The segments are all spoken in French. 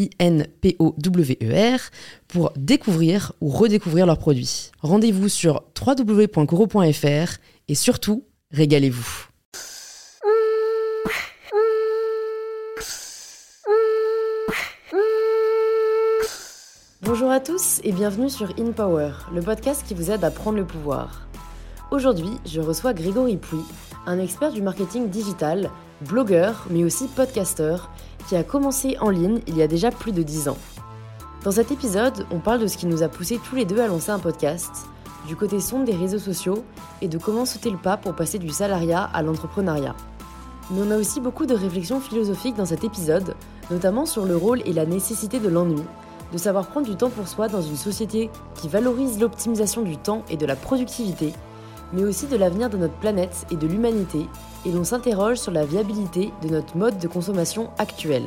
I-N-P-O-W-E-R, pour découvrir ou redécouvrir leurs produits. Rendez-vous sur www.coro.fr et surtout, régalez-vous. Bonjour à tous et bienvenue sur In Power, le podcast qui vous aide à prendre le pouvoir. Aujourd'hui, je reçois Grégory Pouy, un expert du marketing digital, blogueur mais aussi podcasteur, qui a commencé en ligne il y a déjà plus de 10 ans. Dans cet épisode, on parle de ce qui nous a poussé tous les deux à lancer un podcast, du côté sombre des réseaux sociaux et de comment sauter le pas pour passer du salariat à l'entrepreneuriat. Mais on a aussi beaucoup de réflexions philosophiques dans cet épisode, notamment sur le rôle et la nécessité de l'ennui, de savoir prendre du temps pour soi dans une société qui valorise l'optimisation du temps et de la productivité, mais aussi de l'avenir de notre planète et de l'humanité, et l'on s'interroge sur la viabilité de notre mode de consommation actuel.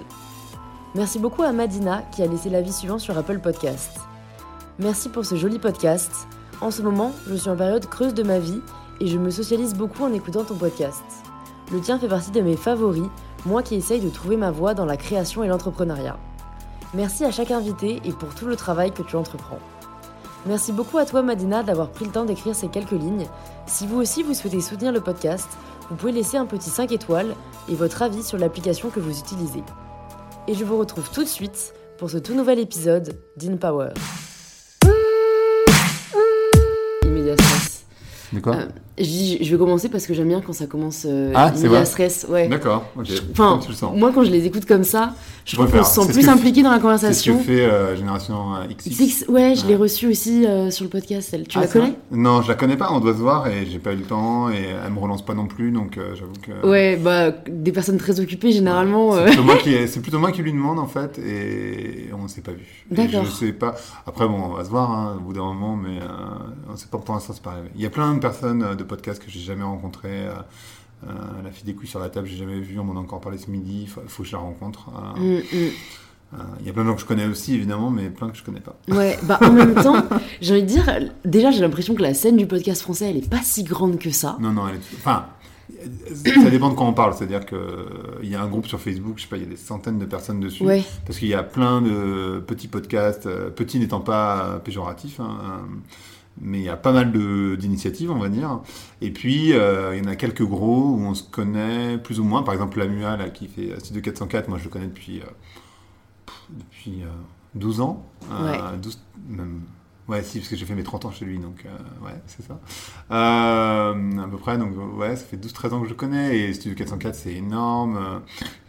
Merci beaucoup à Madina qui a laissé l'avis suivant sur Apple Podcast. Merci pour ce joli podcast. En ce moment, je suis en période creuse de ma vie et je me socialise beaucoup en écoutant ton podcast. Le tien fait partie de mes favoris, moi qui essaye de trouver ma voie dans la création et l'entrepreneuriat. Merci à chaque invité et pour tout le travail que tu entreprends. Merci beaucoup à toi Madina d'avoir pris le temps d'écrire ces quelques lignes. Si vous aussi vous souhaitez soutenir le podcast, vous pouvez laisser un petit 5 étoiles et votre avis sur l'application que vous utilisez. Et je vous retrouve tout de suite pour ce tout nouvel épisode d'InPower. De quoi Euh, je, dis- je vais commencer parce que j'aime bien quand ça commence euh, Ah, c'est vrai stress. Ouais. D'accord, ok. Enfin, moi quand je les écoute comme ça, je Je trouve qu'on se sent plus impliqué dans la C'est ce que conversation. fait euh, Génération euh, XX. XX, ouais, je l'ai reçue aussi euh, sur le podcast. Elle. Tu Ah, la connais? Non, je la connais pas, on doit se voir et j'ai pas eu le temps et elle me relance pas non plus donc euh, j'avoue que. Ouais, bah des personnes très occupées généralement. C'est euh, plutôt, moi qui, c'est plutôt moi qui lui demande en fait et on s'est pas vu. D'accord. Je sais pas. Après bon, on va se voir hein, au bout d'un moment, mais euh, on sait pas pour l'instant c'est pas arrivé. Il y a plein de personnes euh, de podcasts que j'ai jamais rencontrées. euh, euh, la fille des couilles sur la table, j'ai jamais vu. On m'en a encore parlé ce midi. Il faut, que je la rencontre. Euh, mm, euh, Il y a plein de gens que je connais aussi évidemment, mais plein que je connais pas. mm. Ouais, bah en même temps, j'ai envie de dire, déjà j'ai l'impression que la scène du podcast français elle est pas si grande que ça. Non, non, elle est... Enfin, ça dépend de quoi on parle. C'est-à-dire qu'il y a un groupe sur Facebook, je sais pas, il y a des centaines de personnes dessus. Ouais, Parce qu'il y a plein de petits podcasts, petits n'étant pas péjoratifs, hein, mais il y a pas mal d'initiatives, on va dire. Et puis, euh, il y en a quelques gros où on se connaît plus ou moins. Par exemple, la MUA, là, qui fait Studio 404, moi je le connais depuis, euh, depuis euh, 12 ans. Euh, Ouais. 12, même, ouais, si, parce que j'ai fait mes 30 ans chez lui, donc ouais, c'est ça. À peu près, donc ouais, ça fait 12-13 ans que je connais, et Studio 404, c'est énorme.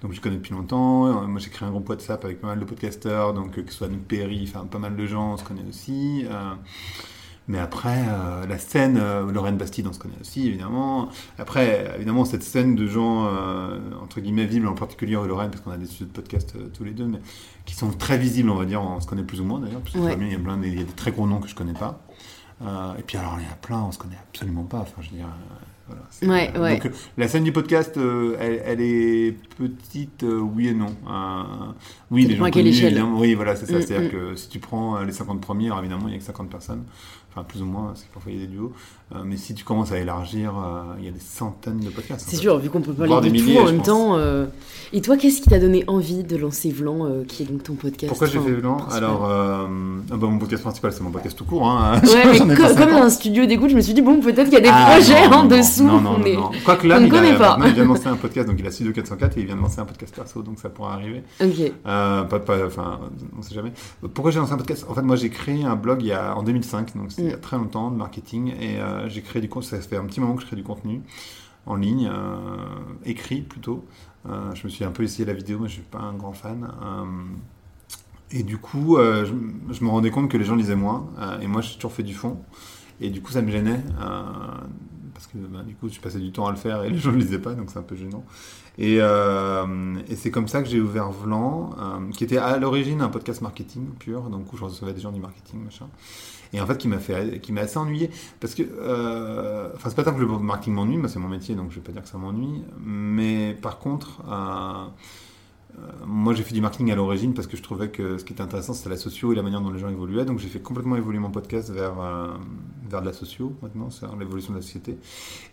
donc je le connais depuis longtemps. Moi, j'ai créé un groupe WhatsApp avec pas mal de podcasteurs, donc que ce soit Anouk Perry, enfin pas mal de gens, on se connaît aussi. Mais après, euh, la scène, euh, Lorraine Bastide, on se connaît aussi, évidemment. Après, évidemment, cette scène de gens, euh, entre guillemets, visibles, en particulier Lorraine, parce qu'on a des studios de podcast euh, tous les deux, mais qui sont très visibles, on va dire, on se connaît plus ou moins d'ailleurs, parce que Ouais. Il y a plein, il y a des très gros noms que je connais pas. Euh, et puis alors, il y a plein, on se connaît absolument pas. Enfin, je veux dire, euh, voilà. Ouais, ouais. Donc, la scène du podcast, euh, elle, elle est petite, euh, oui et non. Euh, oui, les gens connus, évidemment. Oui, voilà, c'est ça. Mm, C'est-à-dire mm. que si tu prends les 50 premiers, alors évidemment, il n'y a que 50 personnes. Enfin, plus ou moins, parce qu'il parfois il y a des duos. Euh, mais si tu commences à élargir, euh, il y a des centaines de podcasts. c'est sûr, vu qu'on peut Voire parler de des tout milliers, en même pense. temps. euh, Et toi, qu'est-ce qui t'a donné envie de lancer Vlan, qui est donc ton podcast Pourquoi j'ai fait principal Alors, ah bah, mon podcast principal, c'est mon podcast tout court. Hein. Ouais, mais co- pas comme 50. un studio d'écoute, je me suis dit, bon, peut-être qu'il y a des Ah, projets non, en non, dessous. Non, non, est- non. Quoique là, ne il, a, pas. il vient de lancer un podcast, donc il a Studio 404 et il vient de lancer un podcast perso, donc ça pourra arriver. Ok. Pas, pas, enfin, on sait jamais. Pourquoi j'ai lancé un podcast? En fait, moi, j'ai créé un blog il y a, en 2005, donc c'était très longtemps, de marketing, et euh, j'ai créé du contenu. Ça fait un petit moment que je crée du contenu en ligne, euh, écrit plutôt. Euh, je me suis un peu essayé la vidéo, mais je suis pas un grand fan. Et du coup, je, me rendais compte que les gens lisaient moins, et moi, j'ai toujours fait du fond. Et du coup, ça me gênait, parce que bah, du coup, je passais du temps à le faire et les gens ne lisaient pas, donc c'est un peu gênant. Et, c'est comme ça que j'ai ouvert Vlan, qui était à l'origine un podcast marketing pur, donc où je recevais des gens du marketing, machin. Et en fait, qui m'a fait, qui m'a assez ennuyé, parce que, euh, enfin, c'est pas tant que le marketing m'ennuie, moi c'est mon métier, donc je vais pas dire que ça m'ennuie, mais par contre, euh, euh, moi, j'ai fait du marketing à l'origine parce que je trouvais que ce qui était intéressant, c'était la socio et la manière dont les gens évoluaient. Donc, j'ai fait complètement évoluer mon podcast vers, vers de la socio, maintenant, c'est l'évolution de la société.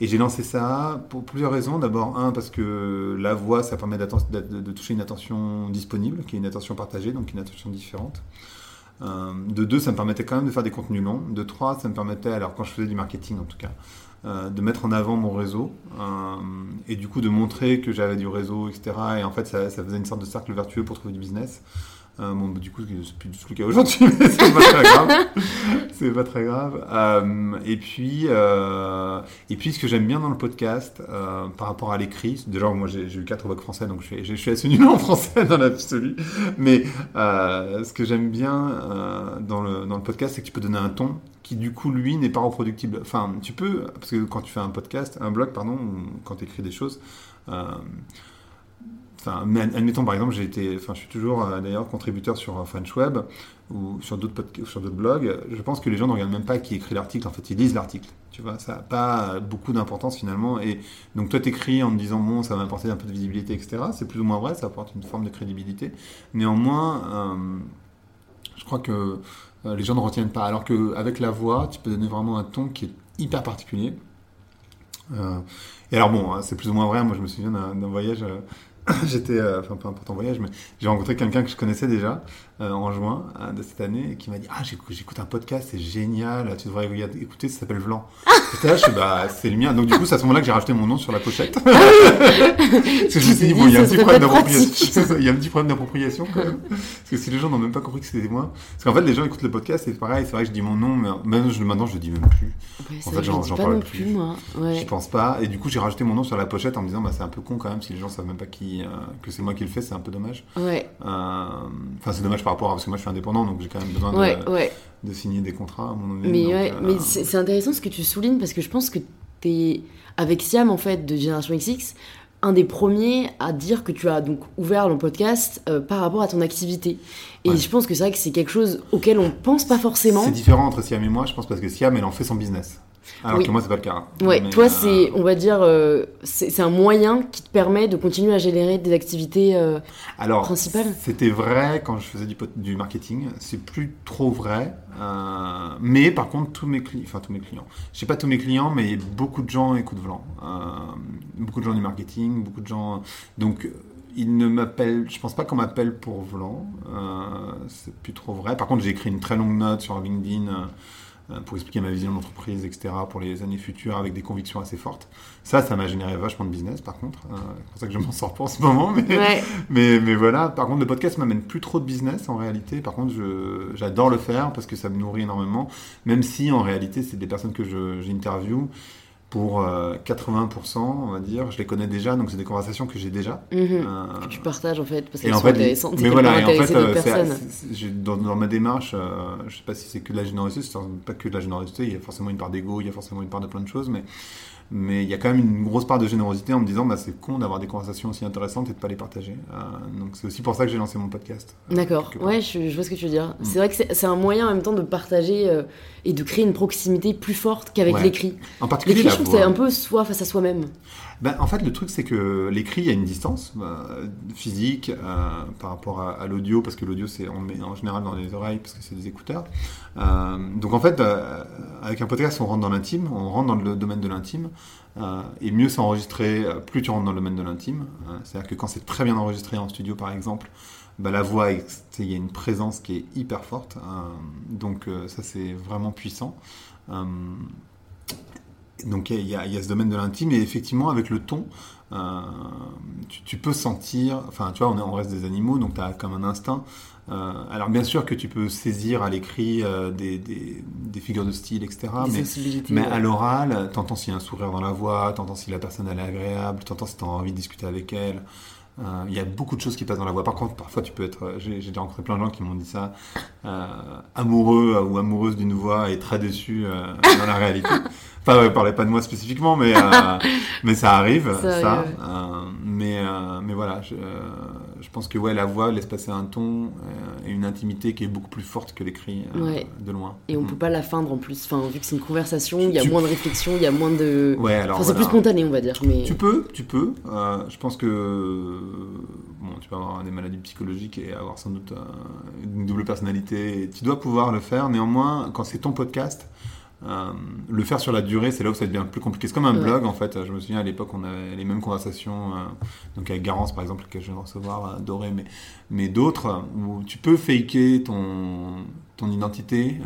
Et j'ai lancé ça pour plusieurs raisons. D'abord, un, parce que la voix, ça permet de toucher une attention disponible, qui est une attention partagée, donc une attention différente. Euh, de deux, ça me permettait quand même de faire des contenus longs. De trois, ça me permettait, alors quand je faisais du marketing en tout cas, euh, de mettre en avant mon réseau euh, et du coup de montrer que j'avais du réseau, etc. Et en fait, ça, ça faisait une sorte de cercle vertueux pour trouver du business. Euh, bon, du coup, c'est plus du tout le cas aujourd'hui, mais c'est pas très grave. c'est pas très grave. Euh, et puis, euh, et puis, ce que j'aime bien dans le podcast, par rapport à l'écrit, déjà, moi, j'ai eu quatre bacs français, donc je suis, je suis assez nul en français dans l'absolu. Mais ce que j'aime bien dans, le, dans le podcast, c'est que tu peux donner un ton qui, du coup, lui, n'est pas reproductible. Enfin, tu peux, parce que quand tu fais un podcast, un blog, pardon, quand tu écris des choses, Admettons par exemple, j'ai été, enfin, je suis toujours euh, d'ailleurs contributeur sur euh, French Web ou sur d'autres sur d'autres blogs. Je pense que les gens ne regardent même pas qui écrit l'article. En fait, ils lisent l'article. Tu vois, ça n'a pas beaucoup d'importance finalement. Et donc toi, t'écris en te disant bon, ça va m'apporter un peu de visibilité, etc. C'est plus ou moins vrai. Ça apporte une forme de crédibilité. Néanmoins, euh, je crois que euh, les gens ne retiennent pas. Alors qu'avec la voix, tu peux donner vraiment un ton qui est hyper particulier. Euh, et alors bon, hein, c'est plus ou moins vrai. Moi, je me souviens d'un voyage. J'étais, euh, enfin peu importe en voyage, mais j'ai rencontré quelqu'un que je connaissais déjà euh, en juin euh, de cette année qui m'a dit Ah, j'écoute, un podcast, c'est génial, tu devrais écouter, ça s'appelle Vlan. Et là, je suis bah, c'est le mien. Donc, du coup, c'est à ce moment-là que j'ai rajouté mon nom sur la pochette. Parce que je me suis dit, bon, il y a un petit problème d'appropriation. Il y a un petit problème d'appropriation quand même. Parce que si les gens n'ont même pas compris que c'était moi. Parce qu'en fait, les gens écoutent le podcast, c'est pareil, c'est vrai que je dis mon nom, mais même je- maintenant, je le dis même plus. Ouais, En fait, je j'en- parle plus. plus. J'y Ouais. pense pas. Et du coup, j'ai rajouté mon nom sur la pochette en me disant, bah, c'est un peu con quand même si les gens savent même pas qui, euh, que c'est moi qui le fais, c'est un peu dommage. Ouais, Euh, Enfin, c'est dommage par rapport à parce que moi je suis indépendant, donc j'ai quand même besoin ouais, de, ouais. de signer des contrats à moment donné. Mais, donc, ouais, euh, mais c'est intéressant ce que tu soulignes parce que je pense que t'es avec Siam en fait de Génération XX un des premiers à dire que tu as donc ouvert le podcast euh, par rapport à ton activité. Et Ouais. je pense que c'est vrai que c'est quelque chose auquel on pense pas forcément. c'est différent entre Siam et moi, je pense, parce que Siam, elle en fait son business. Alors Oui. que moi, c'est pas le cas. Ouais, Mais, toi euh, c'est, on va dire, euh, c'est un moyen qui te permet de continuer à générer des activités. euh, Alors, principal. c'était vrai quand je faisais du, du marketing. C'est plus trop vrai. mais par contre, tous mes clients, enfin tous mes clients, je sais pas tous mes clients, mais beaucoup de gens écoutent Vlan. Euh, beaucoup de gens du marketing, beaucoup de gens. Donc, ils ne m'appellent. Je pense pas qu'on m'appelle pour Vlan. Euh, c'est plus trop vrai. Par contre, j'ai écrit une très longue note sur LinkedIn. Euh, pour expliquer ma vision d'entreprise, etc., pour les années futures, avec des convictions assez fortes. Ça, ça m'a généré vachement de business, par contre. Euh, c'est pour ça que je m'en sors pas en ce moment, mais, Ouais, mais, mais voilà, par contre, le podcast m'amène plus trop de business en réalité. Par contre, j'adore le faire parce que ça me nourrit énormément, même si en réalité, c'est des personnes que je- j'interview pour euh, 80%, on va dire. Je les connais déjà, donc c'est des conversations que j'ai déjà. mhm. Euh, que tu partages en fait parce qu'elles sont fait, intéressantes. mais voilà, et en fait, euh, dans, dans ma démarche, euh, je sais pas si c'est que de la générosité, c'est pas que de la générosité, il y a forcément une part d'ego, il y a forcément une part de plein de choses, mais, mais il y a quand même une grosse part de générosité en me disant, bah, c'est con d'avoir des conversations aussi intéressantes et de pas les partager. Euh, donc c'est aussi pour ça que j'ai lancé mon podcast. euh, D'accord, ouais, je, je vois ce que tu veux dire. Mm. C'est vrai que c'est un moyen en même temps de partager euh, et de créer une proximité plus forte qu'avec Ouais. l'écrit. En particulier, L'écrit, je trouve c'est un peu soi face à soi-même. Ben, en fait, le truc, c'est que l'écrit, il y a une distance euh, physique euh, par rapport à, l'audio, parce que l'audio, c'est on met en général dans les oreilles, parce que c'est des écouteurs. Euh, donc, en fait, avec un podcast, on rentre dans l'intime, on rentre dans le domaine de l'intime. et mieux c'est enregistré, plus tu rentres dans le domaine de l'intime. C'est-à-dire que quand c'est très bien enregistré en studio, par exemple, bah, la voix, il y a une présence qui est hyper forte. donc, ça, c'est vraiment puissant. Donc il y, a, il y a ce domaine de l'intime et effectivement avec le ton, euh, tu, tu peux sentir, enfin tu vois, on, est, on reste des animaux, donc tu as comme un instinct. Euh, alors bien sûr que tu peux saisir à l'écrit euh, des, des, des figures de style, etc. Des Mais, sensibilités, mais ouais. à l'oral, t'entends s'il y a un sourire dans la voix, t'entends si la personne elle est agréable, t'entends si t'as envie de discuter avec elle. Il y a beaucoup de choses qui passent dans la voix. Par contre, parfois tu peux être. J'ai déjà rencontré plein de gens qui m'ont dit ça. amoureux ou amoureuse d'une voix et très déçu dans la réalité. Enfin, ouais, parlez pas de moi spécifiquement, mais euh, mais ça arrive, Ça. Euh, mais mais mais voilà, je, euh, je pense que ouais, la voix laisse passer un ton euh, et une intimité qui est beaucoup plus forte que l'écrit euh, Ouais. de loin. Et on Mm. peut pas la feindre en plus. Enfin, vu que c'est une conversation, il y a Tu- moins de réflexion, il y a moins de. Ouais, alors Enfin, c'est voilà. plus spontané, on va dire. Mais... Tu peux, tu peux. Euh, je pense que bon, tu peux avoir des maladies psychologiques et avoir sans doute euh, une double personnalité. Tu dois pouvoir le faire. Néanmoins, quand c'est ton podcast, euh, le faire sur la durée, c'est là où ça devient plus compliqué. C'est comme un Ouais. blog en fait. Je me souviens à l'époque, on avait les mêmes conversations, euh, donc avec Garance par exemple, que je viens de recevoir, euh, Doré, mais, mais d'autres où tu peux faker ton, ton identité.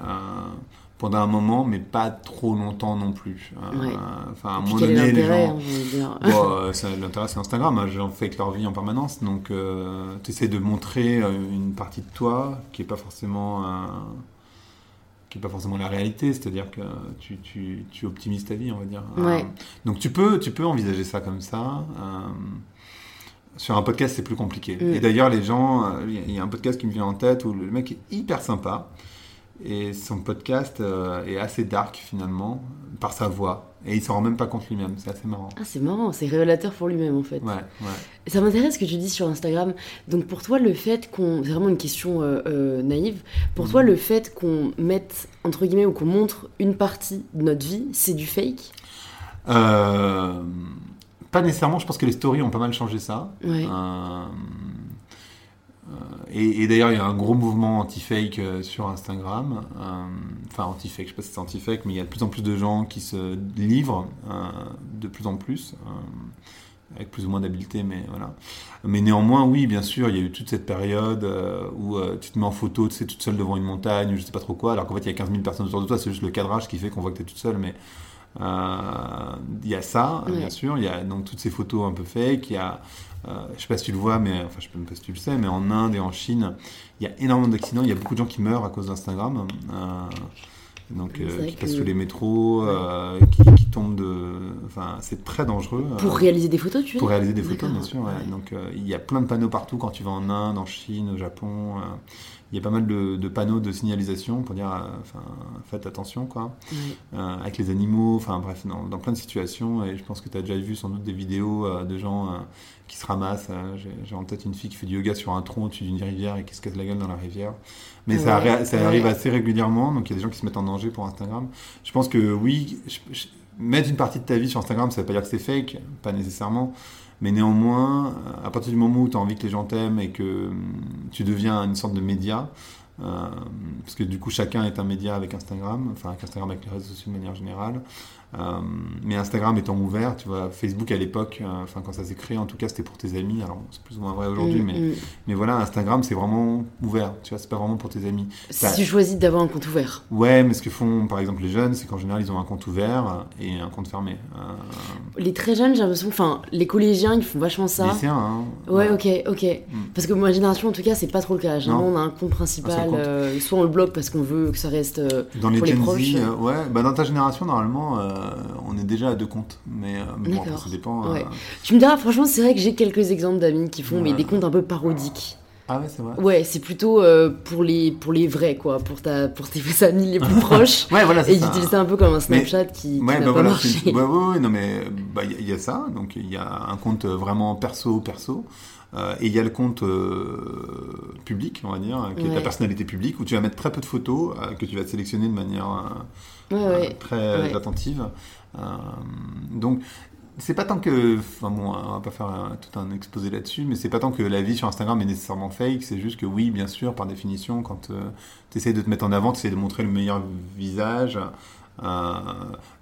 pendant un moment, mais pas trop longtemps non plus. Ouais. Enfin, à un moment donné, les gens. Bon, l'intérêt c'est Instagram, hein, gens font avec leur vie en permanence, donc tu essaies de montrer une partie de toi qui est pas forcément qui pas forcément la réalité, c'est-à-dire que tu, tu, tu optimises ta vie, on va dire. Ouais. Euh, donc tu peux tu peux envisager ça comme ça. euh, sur un podcast, c'est plus compliqué. Mm. Et d'ailleurs, les gens, euh, il y a un podcast qui me vient en tête où le mec est hyper sympa. Et son podcast euh, est assez dark finalement, par sa voix. Et il s'en rend même pas compte lui-même, c'est assez marrant. Ah, c'est marrant, c'est révélateur pour lui-même en fait. Ouais, ouais. Ça m'intéresse ce que tu dis sur Instagram. Donc pour toi, le fait qu'on. C'est vraiment une question euh, euh, naïve. Pour Mhm. toi, le fait qu'on mette, entre guillemets, ou qu'on montre une partie de notre vie, c'est du fake? Pas nécessairement, je pense que les stories ont pas mal changé ça. Ouais. Euh, et et d'ailleurs, il y a un gros mouvement anti-fake euh, sur Instagram. Euh, Enfin, anti-fake, je sais pas si c'est anti-fake, mais il y a de plus en plus de gens qui se livrent, de plus en plus, avec plus ou moins d'habileté, mais voilà. Mais néanmoins, oui, bien sûr, il y a eu toute cette période euh, où euh, tu te mets en photo, tu sais, toute seule devant une montagne, ou je sais pas trop quoi, alors qu'en fait, il y a 15 000 personnes autour de toi, c'est juste le cadrage qui fait qu'on voit que tu es toute seule, mais euh, il y a ça, bien sûr. Il y a donc toutes ces photos un peu fake. Il y a, euh, je sais pas si tu le vois, mais enfin, je sais même pas si tu le sais, mais en Inde et en Chine, il y a énormément d'accidents. Il y a beaucoup de gens qui meurent à cause d'Instagram. Euh, donc, euh, qui que- passent sous les métros, qui, qui tombent de. Enfin, c'est très dangereux. Pour réaliser des photos, tu veux pour réaliser des photos, bien sûr. ouais. ouais. Donc, il y a plein de panneaux partout quand tu vas en Inde, en Chine, au Japon. Il y a pas mal de, de panneaux de signalisation pour dire, euh, enfin, faites attention, quoi euh, avec les animaux, enfin bref, dans, dans plein de situations. Et je pense que tu as déjà vu sans doute des vidéos euh, de gens euh, qui se ramassent. J'ai en tête une fille qui fait du yoga sur un tronc au-dessus d'une rivière et qui se casse la gueule dans la rivière. Mais ça, Ouais, arrive assez régulièrement, donc il y a des gens qui se mettent en danger pour Instagram. Je pense que oui, je- je- mettre une partie de ta vie sur Instagram, ça veut pas dire que c'est fake, pas nécessairement. Mais néanmoins, à partir du moment où tu as envie que les gens t'aiment et que hum, tu deviens une sorte de média, euh, parce que du coup chacun est un média avec Instagram, enfin avec Instagram avec les réseaux sociaux de manière générale. Euh, mais Instagram étant ouvert, tu vois, Facebook à l'époque, euh, enfin quand ça s'est créé, en tout cas c'était pour tes amis. Alors c'est plus ou moins vrai aujourd'hui, Mm, mais, mm. mais voilà, Instagram c'est vraiment ouvert. Tu vois, c'est pas vraiment pour tes amis. Si Ça- tu choisis d'avoir un compte ouvert. Ouais, mais ce que font par exemple les jeunes, c'est qu'en général ils ont un compte ouvert et un compte fermé. Euh, Les très jeunes, j'ai l'impression, enfin, les collégiens, ils font vachement ça. lycéens, hein. Ouais, ok, ok. Mm. Parce que ma génération, en tout cas, c'est pas trop le cas. Généralement, on a un compte Un principal. seul compte. soit on le bloque parce qu'on veut que ça reste. Dans les Pour les Gen proches, Z, ouais, bah dans ta génération normalement, on est déjà à deux comptes, mais, euh, bon, après, ça dépend. euh. Ouais. Tu me diras, franchement, c'est vrai que j'ai quelques exemples d'amis qui font mais des comptes un peu parodiques. Ah ouais, c'est vrai. Ouais, c'est plutôt euh, pour, les, pour les vrais, quoi, pour, ta, pour tes amis les plus proches. Ouais, voilà, Et c'est utilisent ça un peu comme un Snapchat qui, qui Ouais, bah pas voilà, c'est- ouais, ouais, ouais, non mais bah, il y, a- il y a ça, donc il y a un compte vraiment perso perso. euh, et il y a le compte euh, public, on va dire, qui est ta personnalité publique, où tu vas mettre très peu de photos, que tu vas sélectionner de manière Ouais, très attentive. Donc, c'est pas tant que. Enfin bon, on va pas faire tout un exposé là-dessus, mais c'est pas tant que la vie sur Instagram est nécessairement fake, c'est juste que oui, bien sûr, par définition, quand essaies de te mettre en avant, tu essaies de montrer le meilleur visage. Euh,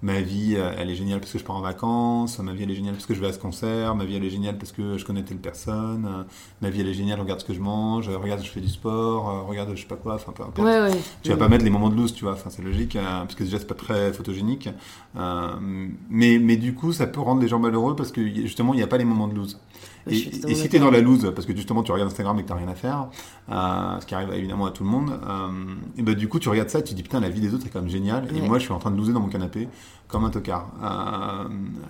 ma vie, euh, elle est géniale parce que je pars en vacances. Ma vie, elle est géniale parce que je vais à ce concert. Ma vie, elle est géniale parce que je connais telle personne. Euh, ma vie, elle est géniale. Regarde ce que je mange. Regarde, je fais du sport. regarde, je sais pas quoi. Enfin, peu importe. Ouais, ouais. Tu vas pas mettre les moments de loose, tu vois. Enfin, c'est logique, parce que déjà c'est pas très photogénique. Mais, mais du coup, ça peut rendre les gens malheureux parce que justement, il n'y a pas les moments de loose. Et, si t'es d'accord. dans la loose, parce que justement tu regardes Instagram et que t'as rien à faire, euh, ce qui arrive évidemment à tout le monde, euh, et ben du coup tu regardes ça et tu te dis putain la vie des autres est quand même géniale. Et moi je suis en train de loser dans mon canapé comme un tocard. Euh,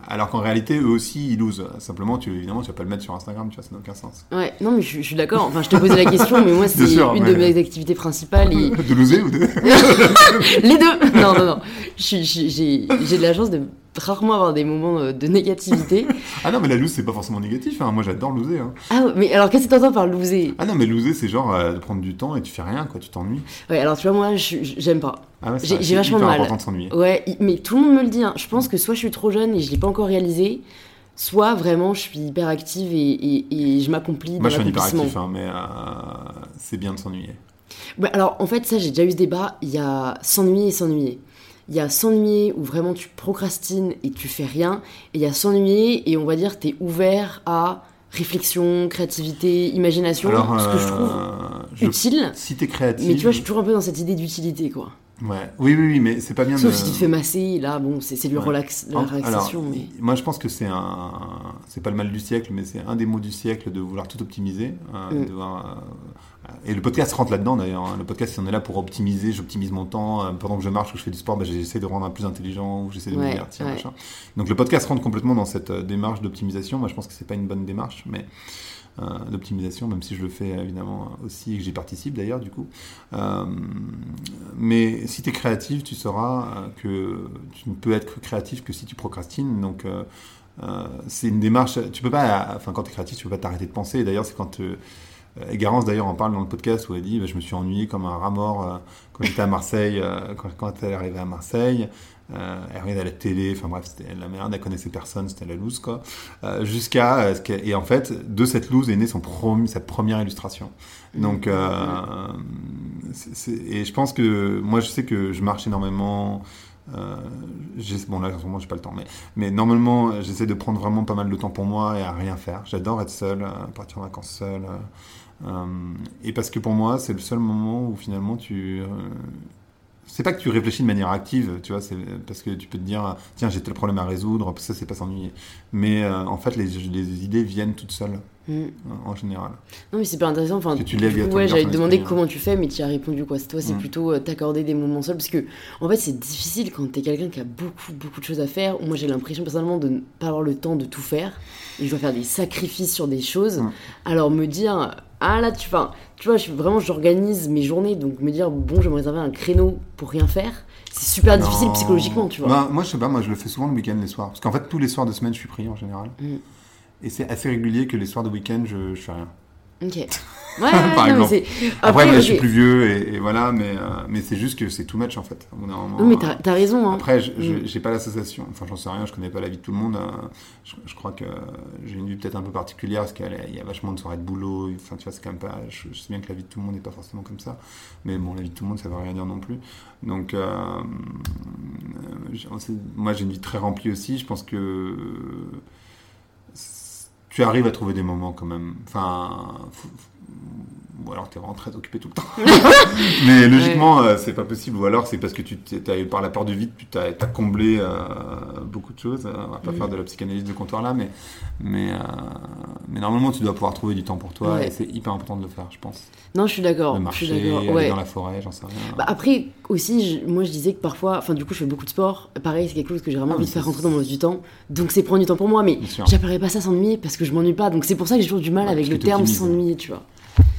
alors qu'en réalité eux aussi ils losent. Simplement tu évidemment tu vas pas le mettre sur Instagram, tu vois, ça n'a aucun sens. Ouais, non, mais je, suis- je suis d'accord. Enfin, je te posais la question, mais moi, c'est une mais- de mes activités principales. Et... de loser ou de Les deux Non, non, non. J'ai de la chance de rarement avoir des moments euh, de négativité. Ah non mais la lose c'est pas forcément négatif. hein. Moi j'adore loser. Hein. Ah, mais alors, qu'est-ce que t'entends par loser? Ah non, mais loser, c'est genre euh, de prendre du temps et tu fais rien, quoi, tu t'ennuies. Ouais, alors, tu vois, moi, j'aime pas. Ah ouais, J'ai- vachement hyper de mal. de. Ouais, mais tout le monde me le dit. hein. Je pense que soit je suis trop jeune et je l'ai pas encore réalisé, soit vraiment je suis hyper active et, et- et je m'accomplis Moi, je suis l'accomplissement. hyperactif, hein, mais euh, c'est bien de s'ennuyer. Ouais, alors en fait, ça, j'ai déjà eu ce débat. Il y a s'ennuyer et s'ennuyer. Il y a s'ennuyer où vraiment tu procrastines et tu fais rien. Et il y a s'ennuyer et on va dire t'es ouvert à réflexion, créativité, imagination. Alors, ce que je trouve euh, je- utile. si t'es créatif. Mais tu vois, je suis toujours un peu dans cette idée d'utilité, quoi. Ouais. Oui, oui, oui, mais c'est pas bien Sauf de. si tu te fais masser, là, bon, c'est du Ouais. relax, de la Alors, relaxation, mais... Moi, je pense que c'est un, c'est pas le mal du siècle, mais c'est un des mots du siècle de vouloir tout optimiser. euh, Mm. de voir, euh, et le podcast rentre là-dedans d'ailleurs. hein. Le podcast, on est là pour optimiser. J'optimise mon temps euh, pendant que je marche ou que je fais du sport. bah, j'essaie de rendre un plus intelligent ou j'essaie de me Ouais, divertir. ouais. machin. Donc le podcast rentre complètement dans cette euh, démarche d'optimisation. Moi, je pense que c'est pas une bonne démarche, mais d'optimisation, même si je le fais évidemment aussi et que j'y participe d'ailleurs du coup. Euh, mais si tu es créatif, tu sauras euh, que tu ne peux être créatif que si tu procrastines. Donc euh, euh, c'est une démarche. Tu peux pas, enfin quand tu es créatif, tu peux pas t'arrêter de penser. D'ailleurs, c'est quand euh, et Garance d'ailleurs en parle dans le podcast où elle dit bah, je me suis ennuyé comme un rat mort euh, quand j'étais à Marseille, euh, quand elle est arrivée à Marseille. Euh, elle regardait la télé, enfin bref, c'était la merde, elle connaissait personne, c'était la loose quoi. Euh, Jusqu'à euh, et en fait de cette loose est née son sa première illustration. Donc euh, et je pense que moi je sais que je marche énormément. Bon là en ce moment j'ai pas le temps, mais mais normalement j'essaie de prendre vraiment pas mal de temps pour moi et à rien faire. J'adore être seul, partir en vacances seul. et parce que pour moi c'est le seul moment où finalement tu c'est pas que tu réfléchis de manière active, tu vois, c'est parce que tu peux te dire, tiens, j'ai tel problème à résoudre, ça, c'est pas s'ennuyer. Mais euh, en fait, les, les idées viennent toutes seules, Mm. en général. Non, mais c'est pas intéressant. Enfin, Que tu lèves coup, ouais, j'allais te demander comment tu fais, mais tu as répondu quoi. Toi, c'est Mm. plutôt euh, t'accorder des moments seuls parce que, en fait, c'est difficile quand t'es quelqu'un qui a beaucoup, beaucoup de choses à faire. Moi, j'ai l'impression personnellement de ne pas avoir le temps de tout faire et je dois faire des sacrifices sur des choses. Mm. Alors, me dire, ah là, tu, enfin, tu vois, je, vraiment, j'organise mes journées, donc me dire, bon, je vais me réserver un créneau pour rien faire, c'est super difficile psychologiquement, tu vois. Bah, moi, je sais pas, moi, je le fais souvent le week-end, les soirs. Parce qu'en fait, tous les soirs de semaine, je suis pris en général. Mm. Et c'est assez régulier que les soirs de week-end, je, je fais rien. Ok. Ouais, Par non, exemple. Après, je suis plus vieux, et, et voilà, mais, euh, mais c'est juste que c'est too much, en fait. Au bout moment, mais euh, t'as t'as raison, hein. Après, Mm. j'ai pas l'association. Enfin, j'en sais rien. Je connais pas la vie de tout le monde. euh, Je, je crois que j'ai une vie peut-être un peu particulière parce qu'il y a- vachement de soirées de boulot. Enfin, tu vois, c'est quand même pas. Je, je sais bien que la vie de tout le monde n'est pas forcément comme ça. Mais bon, la vie de tout le monde, ça veut rien dire non plus. Donc, euh, moi, j'ai une vie très remplie aussi. Je pense que tu arrives à trouver des moments quand même. Enfin, ou alors t'es vraiment très occupé tout le temps. Mais logiquement, euh, c'est pas possible. Ou alors c'est parce que tu t'es- par la peur du vide, tu t'as as comblé euh, beaucoup de choses. Euh, On va pas Mhm. faire de la psychanalyse de comptoir là, mais mais euh, mais normalement tu dois pouvoir trouver du temps pour toi Ouais. et c'est hyper important de le faire, je pense. Non, je suis d'accord. Je suis d'accord. aller Ouais. dans la forêt, j'en sais rien. Bah après aussi, je- moi je disais que parfois, enfin du coup je fais beaucoup de sport. Pareil, c'est quelque chose que j'ai vraiment Ah, envie de faire rentrer dans mon du temps. Donc c'est prendre du temps pour moi, mais j'appellerais pas ça s'ennuyer parce que je m'ennuie pas. Donc c'est pour ça que j'ai toujours du mal Ouais, avec le terme s'ennuyer, tu vois.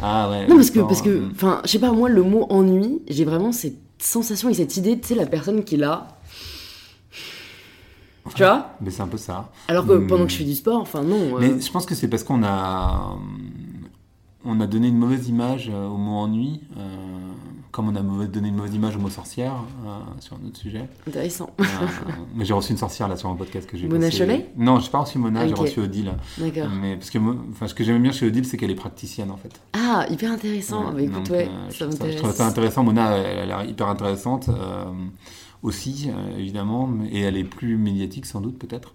Ah ouais. Non parce que parce que, hum. enfin, je sais pas moi le mot ennui, j'ai vraiment cette sensation et cette idée, tu sais la personne qui est là. Tu vois? Mais c'est un peu ça. Alors que pendant que je fais du sport, enfin non. euh, Mais je pense que c'est parce qu'on a, on a donné une mauvaise image euh, au mot ennui, euh, comme on a donné une mauvaise image au mot sorcière euh, sur un autre sujet. Intéressant. Euh, mais j'ai reçu une sorcière là sur un podcast que j'ai Mona bossé. Cholet? Non, j'ai pas reçu Mona, Ah, j'ai reçu Odile. D'accord. Mais parce que enfin, ce que j'aime bien chez Odile, c'est qu'elle est praticienne en fait. Ah, hyper intéressant. Ouais, bah écoute, donc, ouais, euh, ça ça, je m'intéresse. trouve ça intéressant. Mona, elle, elle a l'air hyper intéressante. Euh, aussi, évidemment, et elle est plus médiatique sans doute peut-être.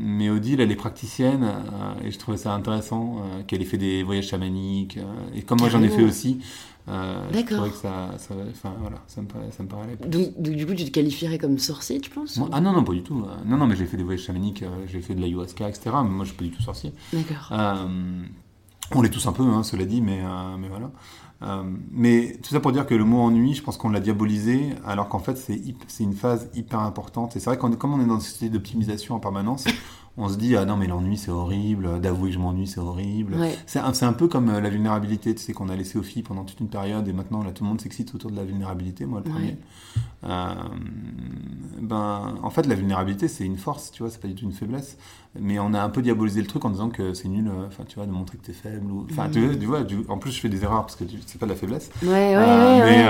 mais Odile, elle est praticienne et je trouvais ça intéressant qu'elle ait fait des voyages chamaniques. et comme moi j'en ai fait aussi, D'accord. Je que ça, ça, enfin, voilà, ça me paraît, ça me paraît donc, donc, du coup, tu te qualifierais comme sorcier, tu penses Ah non, non, pas du tout. Non, non, mais j'ai fait des voyages chamaniques, j'ai fait de l'ayahuasca, etc. Mais moi, je suis pas du tout sorcier. D'accord. on l'est tous un peu, hein, cela dit, mais, mais voilà. Euh, mais tout ça pour dire que le mot ennui, je pense qu'on l'a diabolisé, alors qu'en fait, c'est une phase hyper importante. Et c'est vrai qu'on comme on est dans une société d'optimisation en permanence, on se dit ah non mais l'ennui c'est horrible, d'avouer que je m'ennuie c'est horrible. C'est un, un, peu comme euh, la vulnérabilité, tu sais qu'on a laissé aux filles pendant toute une période et maintenant là tout le monde s'excite autour de la vulnérabilité, moi le premier. Euh, ben en fait la vulnérabilité c'est une force, tu vois, c'est pas du tout une faiblesse. Mais on a un peu diabolisé le truc en disant que c'est nul, euh, enfin tu vois, de montrer que t'es faible ou, enfin tu, mm. vois, en plus je fais des erreurs parce que c'est pas de la faiblesse. Ouais ouais ouais.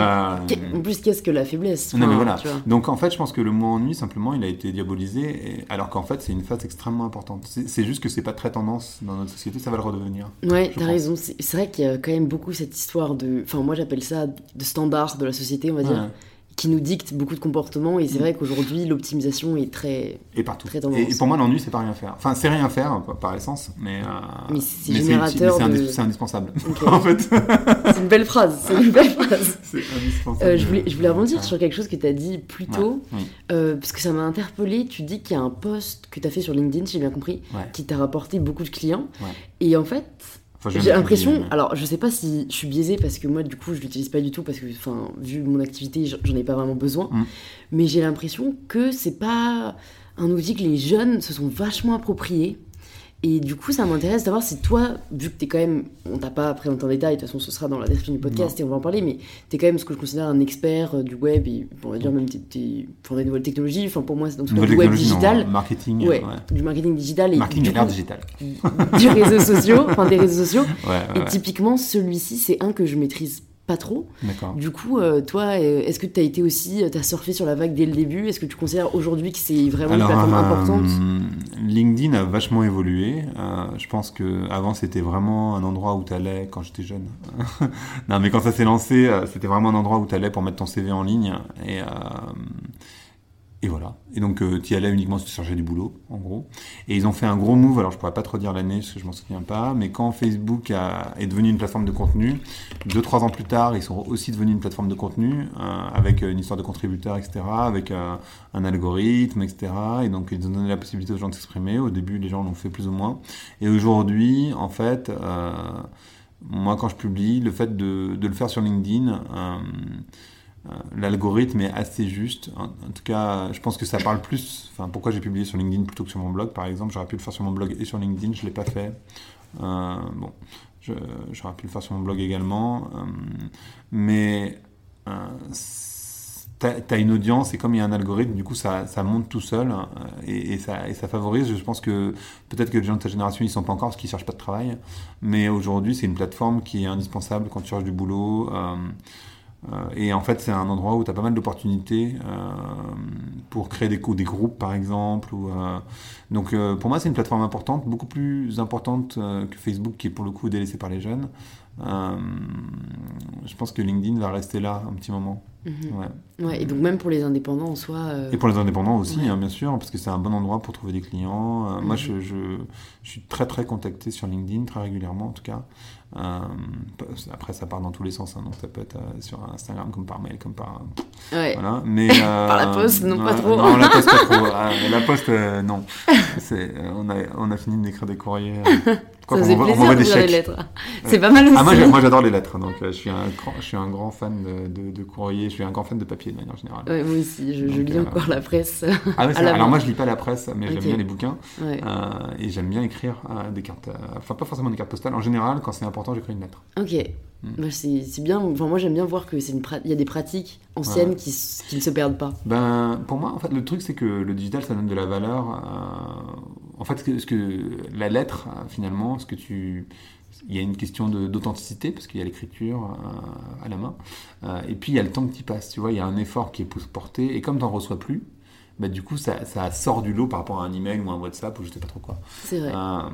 en plus qu'est-ce que la faiblesse Non mais voilà. Donc en fait je pense que le mot ennui simplement il a été diabolisé alors qu'en fait c'est une phase extrêmement importante. C'est juste que c'est pas très tendance dans notre société, ça va le redevenir. Ouais, t'as raison. C'est vrai qu'il y a quand même beaucoup cette histoire de. Enfin, moi j'appelle ça de standard de la société, on va dire qui nous dicte beaucoup de comportements. Et c'est vrai qu'aujourd'hui, l'optimisation est très. Et partout. Très et, et, pour moi, l'ennui, c'est pas rien faire. Enfin, c'est rien faire par essence, mais. Euh, mais c'est générateur. C'est indispensable. en fait. c'est une belle phrase. C'est une belle phrase. indispensable. Euh, je, voulais, je voulais rebondir sur quelque chose que tu as dit plus tôt, euh, parce que ça m'a interpellé. Tu dis qu'il y a un post que tu as fait sur LinkedIn, si j'ai bien compris, qui t'a rapporté beaucoup de clients. Et en fait j'ai l'impression, alors je sais pas si je suis biaisée parce que moi du coup je l'utilise pas du tout parce que enfin vu mon activité j'en ai pas vraiment besoin, mm. mais j'ai l'impression que c'est pas un outil que les jeunes se sont vachement appropriés et du coup, ça m'intéresse d'avoir si toi, vu que tu es quand même, on t'a pas présenté en détail, de toute façon ce sera dans la description du podcast et on va en parler, mais tu es quand même ce que je considère un expert euh, du web et on va dire même pour des nouvelles technologies, enfin pour moi c'est dans tout cas du web digital. marketing. Ouais, du marketing digital. Et marketing du, digital. Du réseau sociaux, enfin des réseaux sociaux. et typiquement, celui-ci, c'est un que je maîtrise pas trop. Du coup, euh, toi, euh, est-ce que tu as été aussi, euh, tu as surfé sur la vague dès le début? Est-ce que tu considères aujourd'hui que c'est vraiment une plateforme importante? LinkedIn a vachement évolué. je pense que avant c'était vraiment un endroit où tu allais quand j'étais jeune. non, mais quand ça s'est lancé, c'était vraiment un endroit où tu allais pour mettre ton CV en ligne. Et, et voilà. Et donc, euh, tu y allais uniquement si tu cherchais du boulot, en gros. Et ils ont fait un gros move, alors je pourrais pas trop dire l'année, parce que je m'en souviens pas, mais quand Facebook a, est devenu une plateforme de contenu, deux, trois ans plus tard, ils sont aussi devenus une plateforme de contenu, euh, avec une histoire de contributeurs, etc., avec euh, un algorithme, etc. Et donc, ils ont donné la possibilité aux gens de s'exprimer. Au début, les gens l'ont fait plus ou moins. Et aujourd'hui, en fait, euh, moi, quand je publie, le fait de, de le faire sur LinkedIn, euh, l'algorithme est assez juste. En, tout cas, je pense que ça parle plus. Enfin, pourquoi j'ai publié sur LinkedIn plutôt que sur mon blog, par exemple J'aurais pu le faire sur mon blog et sur LinkedIn, je l'ai pas fait. Euh, bon, j'aurais pu le faire sur mon blog également, euh, mais tu as, une audience et comme il y a un algorithme, du coup, ça, monte tout seul et, ça, et, ça, favorise. Je pense que peut-être que les gens de ta génération, ils sont pas encore parce qu'ils cherchent pas de travail, mais aujourd'hui, c'est une plateforme qui est indispensable quand tu cherches du boulot. Euh, et en fait, c'est un endroit où tu as pas mal d'opportunités euh, pour créer des, des, groupes, par exemple. Euh, donc, pour moi, c'est une plateforme importante, beaucoup plus importante que Facebook, qui est pour le coup délaissé par les jeunes. Je pense que LinkedIn va rester là un petit moment. Mhm. Ouais. ouais. et donc même pour les indépendants en soi. Et pour les indépendants aussi, hein, bien sûr, parce que c'est un bon endroit pour trouver des clients. Moi, mhm. je, je, je, suis très très contacté sur LinkedIn, très régulièrement en tout cas. Euh, après, ça part dans tous les sens, hein, donc ça peut être euh, sur Instagram comme par mail, comme par. Ouais. Voilà. Mais, par la poste, non, pas trop. Non, la poste, pas trop. la poste, non. on, a, on a fini d'écrire des courriers. Quoi, ça faisait on plaisir des chèques. lettres. C'est pas mal aussi. Ah, moi, j'adore les lettres, donc je, suis un grand, je suis un grand fan de, de, courrier, je suis un grand fan de papier de manière générale. Ouais, moi aussi, je, lis encore la presse. Ah, ouais, alors moi je lis pas la presse, mais j'aime bien les bouquins. et j'aime bien écrire des cartes, enfin pas forcément des cartes postales, en général, quand c'est important j'écris une lettre. Ok. Hmm. Bah, c'est bien. Enfin, moi, j'aime bien voir que c'est une il y a des pratiques anciennes qui, qui, ne se perdent pas. Ben, pour moi, en fait, le truc, c'est que le digital, ça donne de la valeur. Euh, en fait, ce que, ce que, la lettre, euh, finalement, ce que tu il y a une question d'authenticité parce qu'il y a l'écriture euh, à la main et puis il y a le temps que tu passes tu vois il y a un effort qui est porté et comme tu n'en reçois plus bah, du coup, ça, ça sort du lot par rapport à un email ou un WhatsApp ou je sais pas trop quoi. C'est vrai. Euh,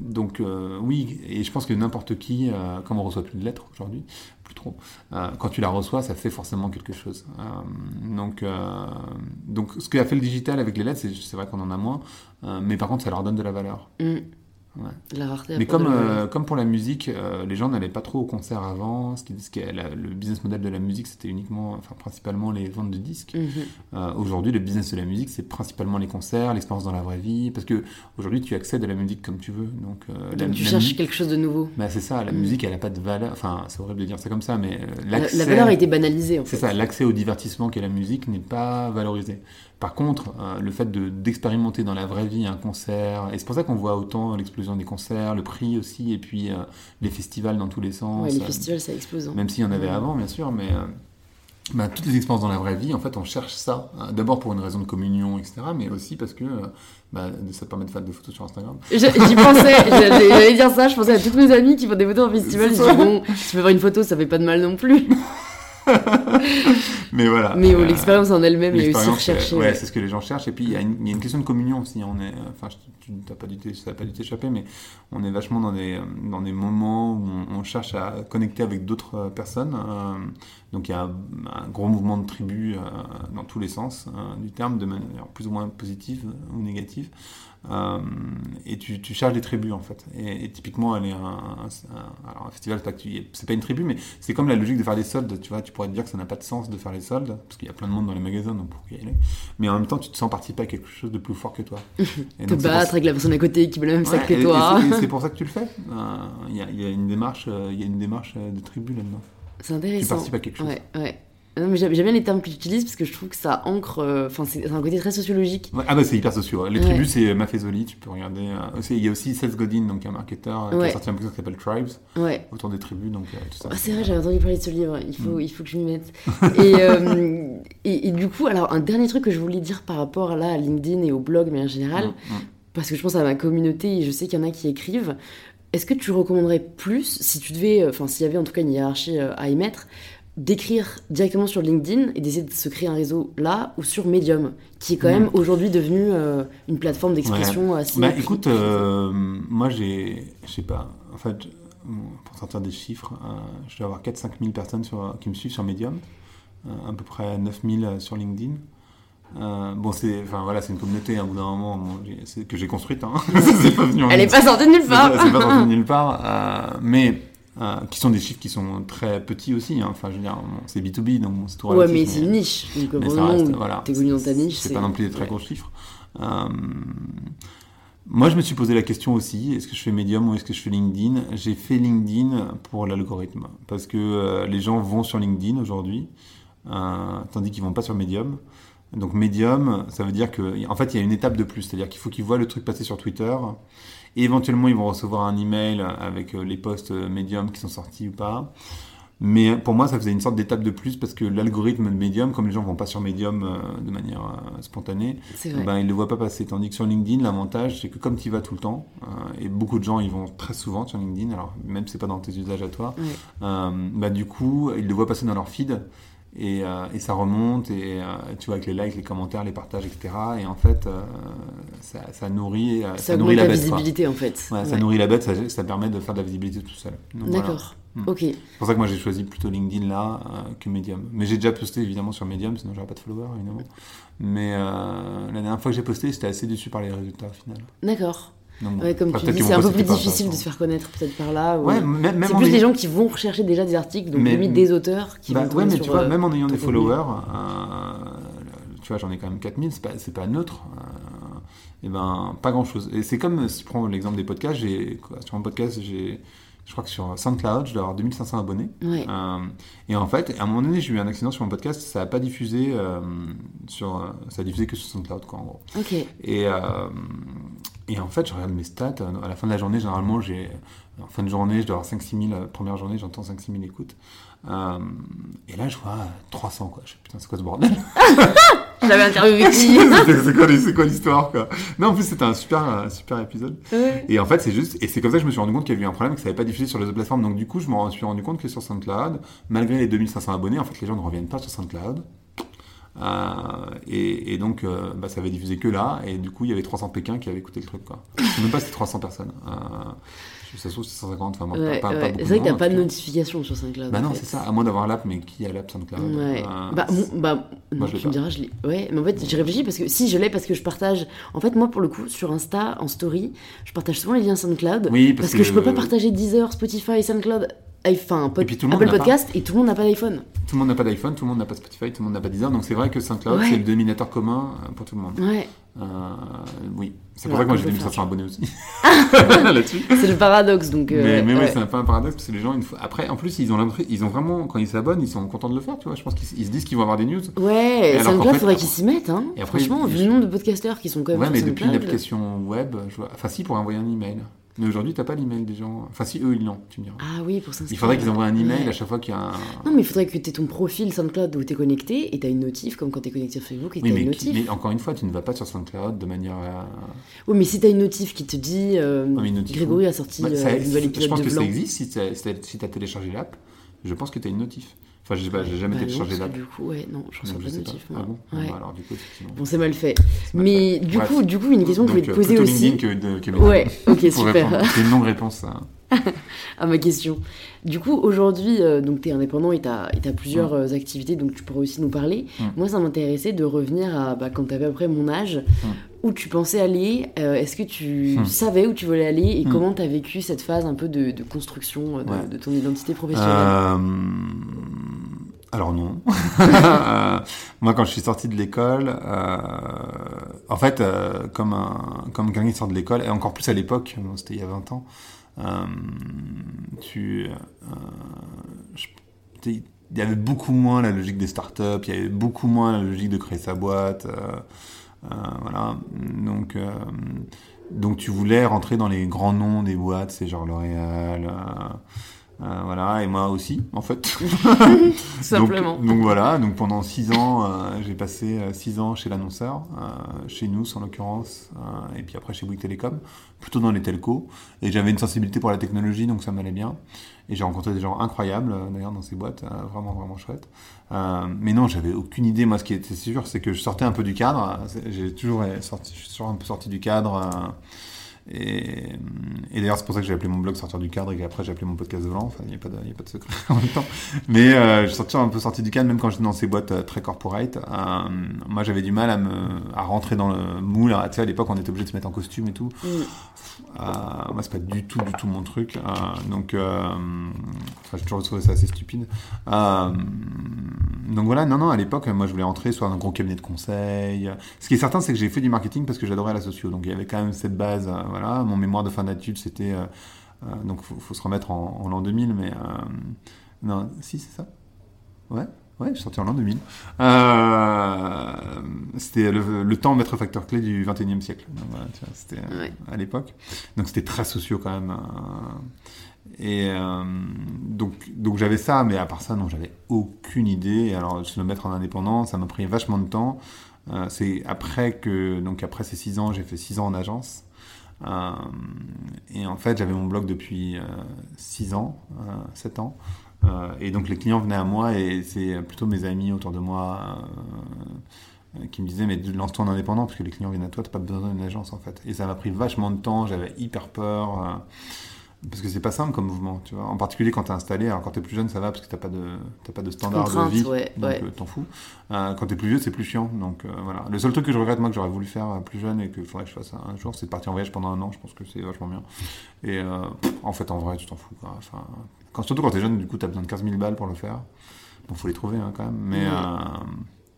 donc euh, oui, et je pense que n'importe qui, euh, comme on reçoit plus de lettres aujourd'hui, plus trop, euh, quand tu la reçois, ça fait forcément quelque chose. Euh, donc, euh, donc ce qu'a fait le digital avec les lettres, c'est vrai qu'on en a moins, euh, mais par contre, ça leur donne de la valeur. Mm. Ouais. La rareté. Mais comme, euh, comme pour la musique, euh, les gens n'allaient pas trop au concert avant. Ce qui, ce qui est la- le business model de la musique, c'était uniquement, enfin principalement les ventes de disques. Mhm. Euh, aujourd'hui, le business de la musique, c'est principalement les concerts, l'expérience dans la vraie vie, parce que aujourd'hui, tu accèdes à la musique comme tu veux. Donc, la, tu la cherches quelque chose de nouveau. bah, c'est ça. La Mm. musique, elle n'a pas de valeur. Enfin, c'est horrible de dire ça comme ça, mais La, l'accès. la valeur a été banalisée en fait. C'est ça, l'accès au divertissement qu'est la musique n'est pas valorisé. Par contre, euh, le fait de- d'expérimenter dans la vraie vie un concert, et c'est pour ça qu'on voit autant l'explosion des concerts, le prix aussi, et puis euh, les festivals dans tous les sens. Ouais, les euh, festivals ça explose. hein. même s'il y en avait avant, bien sûr, mais euh, bah, toutes les expériences dans la vraie vie, en fait, on cherche ça. D'abord pour une raison de communion, etc., mais aussi parce que bah, ça te permet de faire des photos sur Instagram. J'y pensais, j'allais dire ça, je pensais à toutes mes amies qui font des photos en festival, je dis bon, si tu peux faire une photo, ça fait pas de mal non plus. Mais voilà. Mais Euh, l'expérience en elle-même est aussi recherchée. ouais, ouais. c'est ce que les gens cherchent. Et puis, il y, a une- il y a une question de communion aussi. On est, enfin, tu n'as pas dû ça n'a pas dû t'échapper, mais on est vachement dans des, dans des moments où on, on cherche à connecter avec d'autres euh, personnes. euh, donc, il y a un, un gros mouvement de tribu euh, dans tous les sens du terme, de manière plus ou moins positive ou négative. Euh, et tu, tu charges des tribus en fait. Et, et typiquement, elle est un, un- un- alors un festival, c'est pas, que tu- une tribu, mais c'est comme la logique de faire des soldes. Tu vois, tu pourrais te dire que ça n'a pas de sens de faire les soldes parce qu'il y a plein de monde dans les magasins, donc pourquoi y aller Mais en même temps, tu te sens participer à quelque chose de plus fort que toi. Et Te donc, pour battre avec la personne à côté qui veut le même sac Ouais, que et- et toi. c'est- pour ça que tu le fais. Euh, Il y, a, il y a une démarche, euh, y a une démarche de tribu là-dedans. C'est Tu intéressant. participes à quelque chose. Ouais, ouais. J'aime bien les termes que tu utilises parce que je trouve que ça ancre. euh, Enfin, c'est c'est un côté très sociologique. Ouais, ah bah c'est hyper sociaux. Les Ouais. tribus, c'est Maffezoli, tu peux regarder. euh, il y a aussi Seth Godin, donc un marketeur, euh, qui a sorti un bouquin qui s'appelle Tribes, autour des tribus, donc euh, tout ça. Ah, c'est vrai, j'avais entendu parler de ce livre. Il faut, Mm. il faut que je m'y mette. et, euh, et, et du coup, alors, un dernier truc que je voulais dire par rapport là, à LinkedIn et au blog, mais en général, Mm, mm. parce que je pense à ma communauté et je sais qu'il y en a qui écrivent. Est-ce que tu recommanderais plus, si tu devais, euh, enfin, s'il y avait en tout cas une hiérarchie euh, à y mettre, d'écrire directement sur LinkedIn et d'essayer de se créer un réseau là ou sur Medium, qui est quand même aujourd'hui devenu euh, une plateforme d'expression assez. Bah écoute, euh, moi j'ai, je sais pas, en fait, pour sortir des chiffres, euh, je dois avoir 4-5 000 personnes sur, qui me suivent sur Medium, à peu près 9 000 sur LinkedIn. Euh, bon, c'est, enfin voilà, c'est une communauté, à bout d'un moment, bon, que j'ai construite, hein. c'est pas venu en Elle est une pas sortie de nulle c'est part. pas, c'est pas sorti de nulle part, euh, mais euh, qui sont des chiffres qui sont très petits aussi. hein. Enfin, je veux dire, bon, c'est B2B, donc c'est tout Ouais, relatif, mais c'est une niche. Donc, mais ça reste, voilà. t'évolues dans ta niche, C'est pas non plus des très ouais. gros chiffres. Euh, moi, je me suis posé la question aussi est-ce que je fais Medium ou est-ce que je fais LinkedIn? J'ai fait LinkedIn pour l'algorithme parce que euh, les gens vont sur LinkedIn aujourd'hui, euh, tandis qu'ils vont pas sur Medium. Donc Medium, ça veut dire que, en fait, il y a une étape de plus, c'est-à-dire qu'il faut qu'ils voient le truc passer sur Twitter. Et éventuellement, ils vont recevoir un email avec euh, les posts euh, Medium qui sont sortis ou pas. Mais pour moi, ça faisait une sorte d'étape de plus parce que l'algorithme de Medium, comme les gens vont pas sur Medium euh, de manière euh, spontanée, ben, ils ne le voient pas passer. Tandis que sur LinkedIn, l'avantage, c'est que comme tu y vas tout le temps, euh, et beaucoup de gens ils vont très souvent sur LinkedIn, alors même si c'est pas dans tes usages à toi, euh, bah, du coup, ils le voient passer dans leur feed. Et, euh, et ça remonte, et euh, tu vois, avec les likes, les commentaires, les partages, etc. Et en fait, euh, ça, ça nourrit, euh, Ça, ça nourrit la quoi. visibilité en fait. Ouais, ça nourrit la bête, ça, ça permet de faire de la visibilité tout seul. Voilà. D'accord. Mm. Ok. C'est pour ça que moi j'ai choisi plutôt LinkedIn là que Medium. Mais j'ai déjà posté évidemment sur Medium, sinon j'aurais pas de followers évidemment. Mais la dernière fois que j'ai posté, j'étais assez déçu par les résultats au final. D'accord. Donc, bon. Ouais, comme tu dis, c'est un peu plus difficile de se faire connaître peut-être par là. ou- Ouais, même, même C'est plus ayant- des gens qui vont rechercher déjà des articles, donc Mais- limite des auteurs qui Bah, vont ouais, mais sur, tu vois, euh, même en ayant des followers, euh, tu vois, j'en ai quand même 4000, c'est pas, c'est pas neutre. Euh, et ben, pas grand chose. Et c'est comme si tu prends l'exemple des podcasts, j'ai, sur mon podcast, j'ai, je crois que sur SoundCloud, je dois avoir 2500 abonnés. Ouais. Euh, et en fait, à un moment donné, j'ai eu un accident sur mon podcast, ça a pas diffusé euh, sur, ça a diffusé que sur SoundCloud, quoi, en gros. Et, euh, et en fait, je regarde mes stats. À la fin de la journée, généralement, j'ai, en fin de journée, je dois avoir 5-6 000, euh, première journée, j'entends 5-6 000 écoutes. Euh, et là, je vois 300, quoi. Je fais, putain, c'est quoi ce bordel? J'avais interviewé qui C'est quoi, c'est quoi l'histoire, quoi? Non, en plus, c'était un super, un super épisode. Ouais. Et en fait, c'est juste, et c'est comme ça que je me suis rendu compte qu'il y avait eu un problème, que ça n'avait pas diffusé sur les autres plateformes. Donc, du coup, je me suis rendu compte que sur SoundCloud, malgré les 2500 abonnés, en fait, les gens ne reviennent pas sur SoundCloud. Euh, et, et donc, euh, bah, ça avait diffusé que là, et du coup, il y avait 300 Pékin qui avaient écouté le truc, quoi. Je sais même pas si c'était 300 personnes. Euh, ça se trouve, c'est 150, enfin, Ouais, pas, ouais. C'est vrai que t'as pas de notification sur SoundCloud. Bah non, c'est ça, à moins d'avoir l'app, mais qui a l'app SoundCloud Ouais. Bah, bah, Moi, je tu me diras, je l'ai. Ouais, mais en fait, j'ai réfléchi parce que si je l'ai, parce que je partage. En fait, moi, pour le coup, sur Insta, en story, je partage souvent les liens SoundCloud. Oui, parce, parce que, je peux que- pas partager Deezer, Spotify, SoundCloud, enfin, pod- Et puis tout le monde Apple Podcast, et tout le monde n'a pas d'iPhone. Tout le monde n'a pas d'iPhone, tout le monde n'a pas Spotify, tout le monde n'a pas Deezer, donc c'est vrai que SoundCloud, Ouais. c'est le dominateur commun euh, pour tout le monde. Ouais, Euh, oui, c'est pour ça que moi j'ai peut 2500 faire. abonnés aussi. Là-dessus. c'est le paradoxe, donc. euh, mais mais ouais, ouais. c'est un peu un paradoxe parce que les gens, une fois... après, en plus, ils ont ils ont vraiment, quand ils s'abonnent, ils sont contents de le faire, tu vois. Je pense qu'ils ils se disent qu'ils vont avoir des news. Ouais, Et SoundCloud, fait, faudrait qu'ils s'y mettent, hein. Et après, Franchement, vu le nombre de podcasteurs qui sont quand même Ouais, mais depuis l'application web, je vois... enfin si, pour envoyer un email. Mais aujourd'hui, t'as pas l'email des gens. Enfin si, eux, ils l'ont, tu me diras. Ah oui, pour s'inscrire. Il faudrait qu'ils envoient un email Ouais. à chaque fois qu'il y a un. Non, mais il faudrait que tu aies ton profil SoundCloud où tu es connecté et tu as une notif, comme quand tu es connecté sur Facebook et tu Oui, as mais, une notif. mais encore une fois, tu ne vas pas sur SoundCloud de manière. euh, Oui, mais si tu as une notif qui te dit euh, Non, Grégory a sorti Bah, euh, ça- un nouvel je pense de que Blanc. ça existe si tu as, téléchargé l'app. Je pense que tu as une notif. Enfin, je sais pas, j'ai jamais Bah téléchargé l'app. Du coup, ouais, non, je Donc, pas je sais notif. pas. moi. Ah bon Ouais. bah, Alors, du coup, effectivement. Bon, c'est mal fait. c'est mal Mais fait. du Bref. coup, du coup, une question que je voulais te euh, poser aussi. Que, de, que Ouais, ok, super. C'est une non-réponse. ça. à ma question. Du coup, aujourd'hui, euh, donc tu es indépendant et tu as, plusieurs Mm. euh, activités, donc tu pourrais aussi nous parler. Mm. Moi, ça m'intéressait de revenir à bah, quand tu avais à peu près mon âge, Mm. où tu pensais aller, euh, est-ce que tu savais où tu voulais aller et Mm. comment tu as vécu cette phase un peu de, de construction euh, de, de ton identité professionnelle? Alors non. Moi, quand je suis sorti de l'école, euh, en fait, euh, comme, un, comme quelqu'un qui sort de l'école, et encore plus à l'époque, c'était il y a 20 ans, euh, tu, il y avait beaucoup moins la logique des startups, il y avait beaucoup moins la logique de créer sa boîte. voilà. Donc, donc tu voulais rentrer dans les grands noms des boîtes, c'est genre L'Oréal. Euh, voilà, et moi aussi, en fait. Simplement. Donc, donc voilà, donc pendant six ans, euh, j'ai passé euh, six ans chez l'annonceur, euh, chez nous en l'occurrence, et puis après chez Bouygues Télécom, plutôt dans les telcos. Et j'avais une sensibilité pour la technologie, donc ça m'allait bien. Et j'ai rencontré des gens incroyables, d'ailleurs, dans ces boîtes, vraiment, vraiment chouettes. Euh, mais non, j'avais aucune idée. Moi, ce qui était sûr, c'est que je sortais un peu du cadre. J'ai toujours sorti, je suis toujours un peu sorti du cadre. Et, et d'ailleurs, c'est pour ça que j'ai appelé mon blog Sortir du cadre et qu'après j'ai appelé mon podcast de Blanc. Enfin, il n'y a, pas de- il y a pas de secret en même temps. Mais euh, je suis sorti un peu sorti du cadre, même quand j'étais dans ces boîtes euh, très corporate. Euh, moi, j'avais du mal à, me, à rentrer dans le moule. Tu sais, à l'époque, on était obligé de se mettre en costume et tout. Mm. Euh, moi, c'est pas du tout, du tout mon truc. Donc, enfin, j'ai toujours trouvé ça assez stupide. Donc voilà, non, non, à l'époque, moi, je voulais rentrer soit dans un gros cabinet de conseil. Ce qui est certain, c'est que j'ai fait du marketing parce que j'adorais la socio. Donc, il y avait quand même cette base. euh, voilà, mon mémoire de fin d'études, c'était. euh, euh, donc, faut, faut se remettre en, en l'an 2000, mais. euh, non, si, c'est ça Ouais Ouais, je suis sorti en l'an 2000. Euh, c'était le, le temps maître facteur clé du 21e siècle. Donc, voilà, tu vois, c'était Ouais. à l'époque. Donc c'était très socio quand même. Et euh, donc, donc j'avais ça, mais à part ça, non, j'avais aucune idée. Alors, se le mettre en indépendant, ça m'a pris vachement de temps. Euh, c'est après que, donc après ces six ans, j'ai fait six ans en agence. Euh, et en fait, j'avais mon blog depuis 6 ans, 7 ans. Et donc les clients venaient à moi et c'est plutôt mes amis autour de moi qui me disaient mais lance-toi en indépendant parce que les clients viennent à toi, t'as pas besoin d'une agence en fait. Et ça m'a pris vachement de temps, j'avais hyper peur. Parce que c'est pas simple comme mouvement, tu vois. En particulier quand t'es installé, alors quand t'es plus jeune ça va parce que t'as pas de t'as pas de standard de vie, ouais, donc ouais. euh, t'en fous. Euh, quand t'es plus vieux c'est plus chiant, donc euh, voilà. Le seul truc que je regrette moi que j'aurais voulu faire plus jeune et que faudrait que je fasse un jour, c'est de partir en voyage pendant un an. Je pense que c'est vachement bien. Et euh, en fait en vrai tu t'en fous. Quoi. Enfin, quand, surtout quand t'es jeune, du coup t'as besoin de 15 000 balles pour le faire. Bon faut les trouver hein, quand même, mais.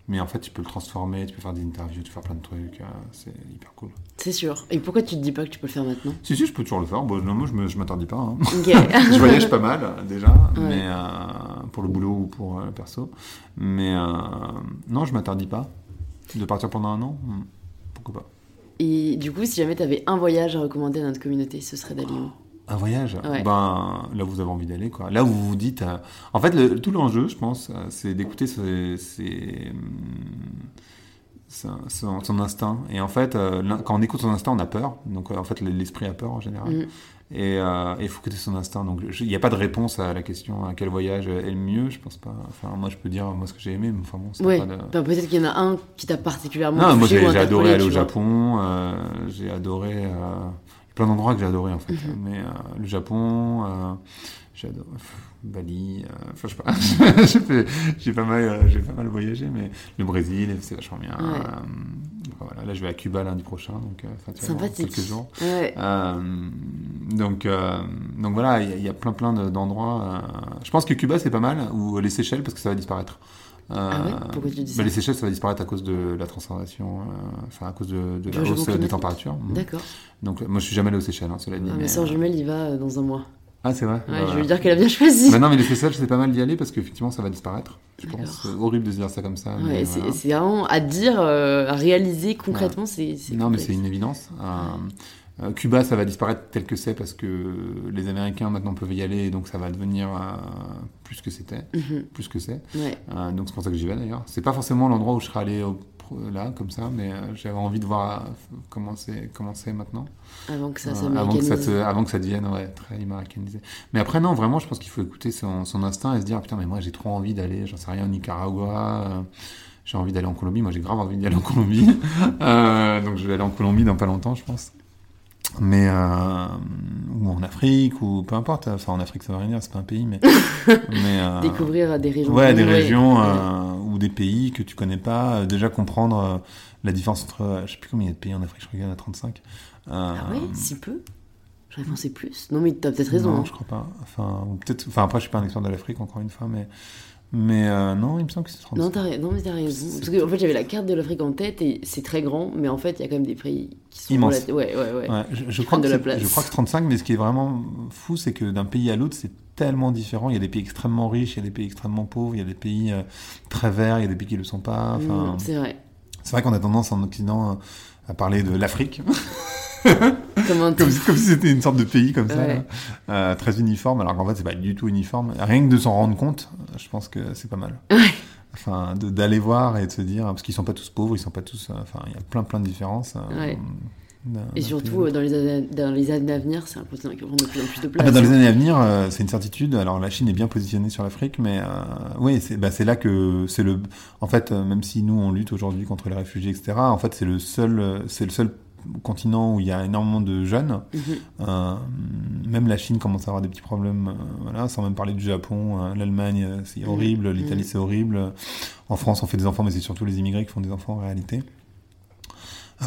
Mais en fait tu peux le transformer, tu peux faire des interviews, tu peux faire plein de trucs, euh, c'est hyper cool. C'est sûr. Et pourquoi tu te dis pas que tu peux le faire maintenant? Si si je peux toujours le faire. Bon non, moi je m'interdis pas. hein. Je voyage pas mal déjà, Ouais. mais euh, pour le boulot ou pour euh, le perso. Mais non, je m'interdis pas de partir pendant un an. hmm, Pourquoi pas? Et du coup, si jamais tu avais un voyage à recommander à notre communauté, ce serait d'aller où? Un voyage Ouais. Ben là vous avez envie d'aller quoi. Là où vous vous dites. euh, En fait, le- tout l'enjeu, je pense, euh, c'est d'écouter ces, ces, hum, son, son instinct. Et en fait, euh, quand on écoute son instinct, on a peur. Donc euh, en fait, l'esprit a peur en général. Mm. Et euh, il faut écouter son instinct. Donc il n'y a pas de réponse à la question à quel voyage est le mieux. Je pense pas. Enfin, moi, je peux dire moi ce que j'ai aimé, mais enfin bon, Ouais. de... Enfin, peut-être qu'il y en a un qui t'a particulièrement Non, moi j'ai adoré aller au. Japon, euh, j'ai adoré. Plein d'endroits que j'ai adoré en fait. Mhm. Mais euh, le Japon, euh, pff, Bali, euh, enfin je sais pas. j'ai fait- j'ai pas, mal, euh, j'ai pas mal voyagé, mais le Brésil, c'est vachement bien. Ouais. Euh, voilà, là je vais à Cuba lundi prochain, donc euh, dans Sympathique. quelques jours. Ouais. Euh, donc, euh, donc voilà, il y, y a plein plein de- d'endroits. euh, je pense que Cuba c'est pas mal, ou les Seychelles parce que ça va disparaître. Euh, Ah ouais Pourquoi tu dis bah, ça Les Seychelles ça va disparaître à cause de la transformation, euh, enfin à cause de, la hausse des climatique. températures. Mhm. D'accord. Donc moi je suis jamais allé aux Seychelles, hein, cela dit. Ah, mais, ma soeur euh, jumelle y va euh, dans un mois. Ah c'est vrai. Ouais, Bah, je lui dire qu'elle a bien choisi. Bah non mais les Seychelles c'est pas mal d'y aller parce qu'effectivement ça va disparaître. Je pense. Horrible de se dire ça comme ça. Ouais, c'est voilà. vraiment à dire, euh, à réaliser concrètement, c'est c'est Non, mais c'est une évidence. Euh, euh, Cuba, ça va disparaître tel que c'est parce que les Américains maintenant peuvent y aller, et donc ça va devenir euh, plus que c'était, Mhm. plus que c'est. Ouais. Euh, donc c'est pour ça que j'y vais d'ailleurs. C'est pas forcément l'endroit où je serais allé au- là comme ça, mais euh, j'avais envie de voir euh, comment c'est maintenant, Avant que ça Euh, avant que ça te- avant que ça devienne ouais, très américanisé. Mais après non, vraiment, je pense qu'il faut écouter son, son instinct et se dire putain mais moi j'ai trop envie d'aller, j'en sais rien, au Nicaragua. euh, j'ai envie d'aller en Colombie. Moi, j'ai grave envie d'aller en Colombie. Euh, donc, je vais aller en Colombie dans pas longtemps, je pense. Mais euh, ou en Afrique ou peu importe. Enfin, en Afrique, ça va rien dire, c'est pas un pays, mais mais euh, Découvrir des régions. ouais, des régions Ouais. euh, ou des pays que tu connais pas. euh, déjà comprendre euh, la différence entre, je sais plus combien il y a de pays en Afrique. Je crois qu'il y en a 35. Euh, Ah ouais, si peu J'aurais pensé plus. Non, mais t'as peut-être raison. Non, hein. je crois pas. Enfin, peut-être. Enfin, après, je suis pas un expert de l'Afrique, encore une fois, mais mais euh, non, il me semble que c'est 35. Non, t'as non, mais t'as raison. Parce que en fait, j'avais la carte de l'Afrique en tête et c'est très grand, mais en fait, il y a quand même des pays qui sont Immenses. Ouais, ouais, ouais. Ouais, je, je crois que de la place. je crois que c'est 35, mais ce qui est vraiment fou, c'est que d'un pays à l'autre, c'est tellement différent. Il y a des pays extrêmement riches, il y a des pays extrêmement pauvres, il y a des pays euh, très verts, il y a des pays qui le sont pas. Mm, c'est vrai. c'est vrai qu'on a tendance en Occident euh, à parler de l'Afrique, Comme si- comme si c'était une sorte de pays comme ça, Ouais. euh, très uniforme, alors qu'en fait, c'est pas du tout uniforme. Rien que de s'en rendre compte, je pense que c'est pas mal. Ouais. Enfin, d'aller voir et de se dire, parce qu'ils sont pas tous pauvres, ils sont pas tous. euh, Enfin, il y a plein plein de différences. euh, Ouais. Et surtout, dans les, années, dans les années à venir, c'est un continent qui va prendre de plus en plus de Ah place. bah, dans les années à venir, euh, c'est une certitude. Alors la Chine est bien positionnée sur l'Afrique, mais euh, oui, c'est bah, c'est là que c'est le. En fait, même si nous on lutte aujourd'hui contre les réfugiés, etc. En fait, c'est le seul, c'est le seul continent où il y a énormément de jeunes. Mhm. Euh, même la Chine commence à avoir des petits problèmes. euh, voilà, sans même parler du Japon, euh, l'Allemagne, c'est Mhm. horrible. L'Italie, Mhm. c'est horrible. En France, on fait des enfants, mais c'est surtout les immigrés qui font des enfants en réalité.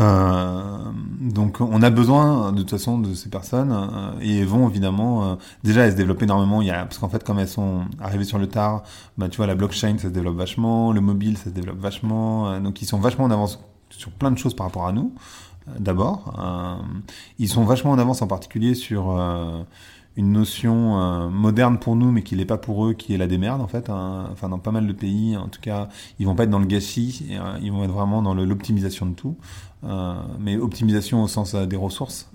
Euh, donc on a besoin de toute façon de ces personnes euh, et elles vont évidemment euh, déjà elles se développent énormément il y a parce qu'en fait comme elles sont arrivées sur le tard bah tu vois la blockchain ça se développe vachement le mobile ça se développe vachement donc ils sont vachement en avance sur plein de choses par rapport à nous d'abord euh, ils sont vachement en avance en particulier sur euh, une notion euh, moderne pour nous mais qui l'est pas pour eux qui est la démerde en fait hein. enfin dans pas mal de pays en tout cas ils vont pas être dans le gâchis ils vont être vraiment dans l'optimisation de tout mais optimisation au sens des ressources.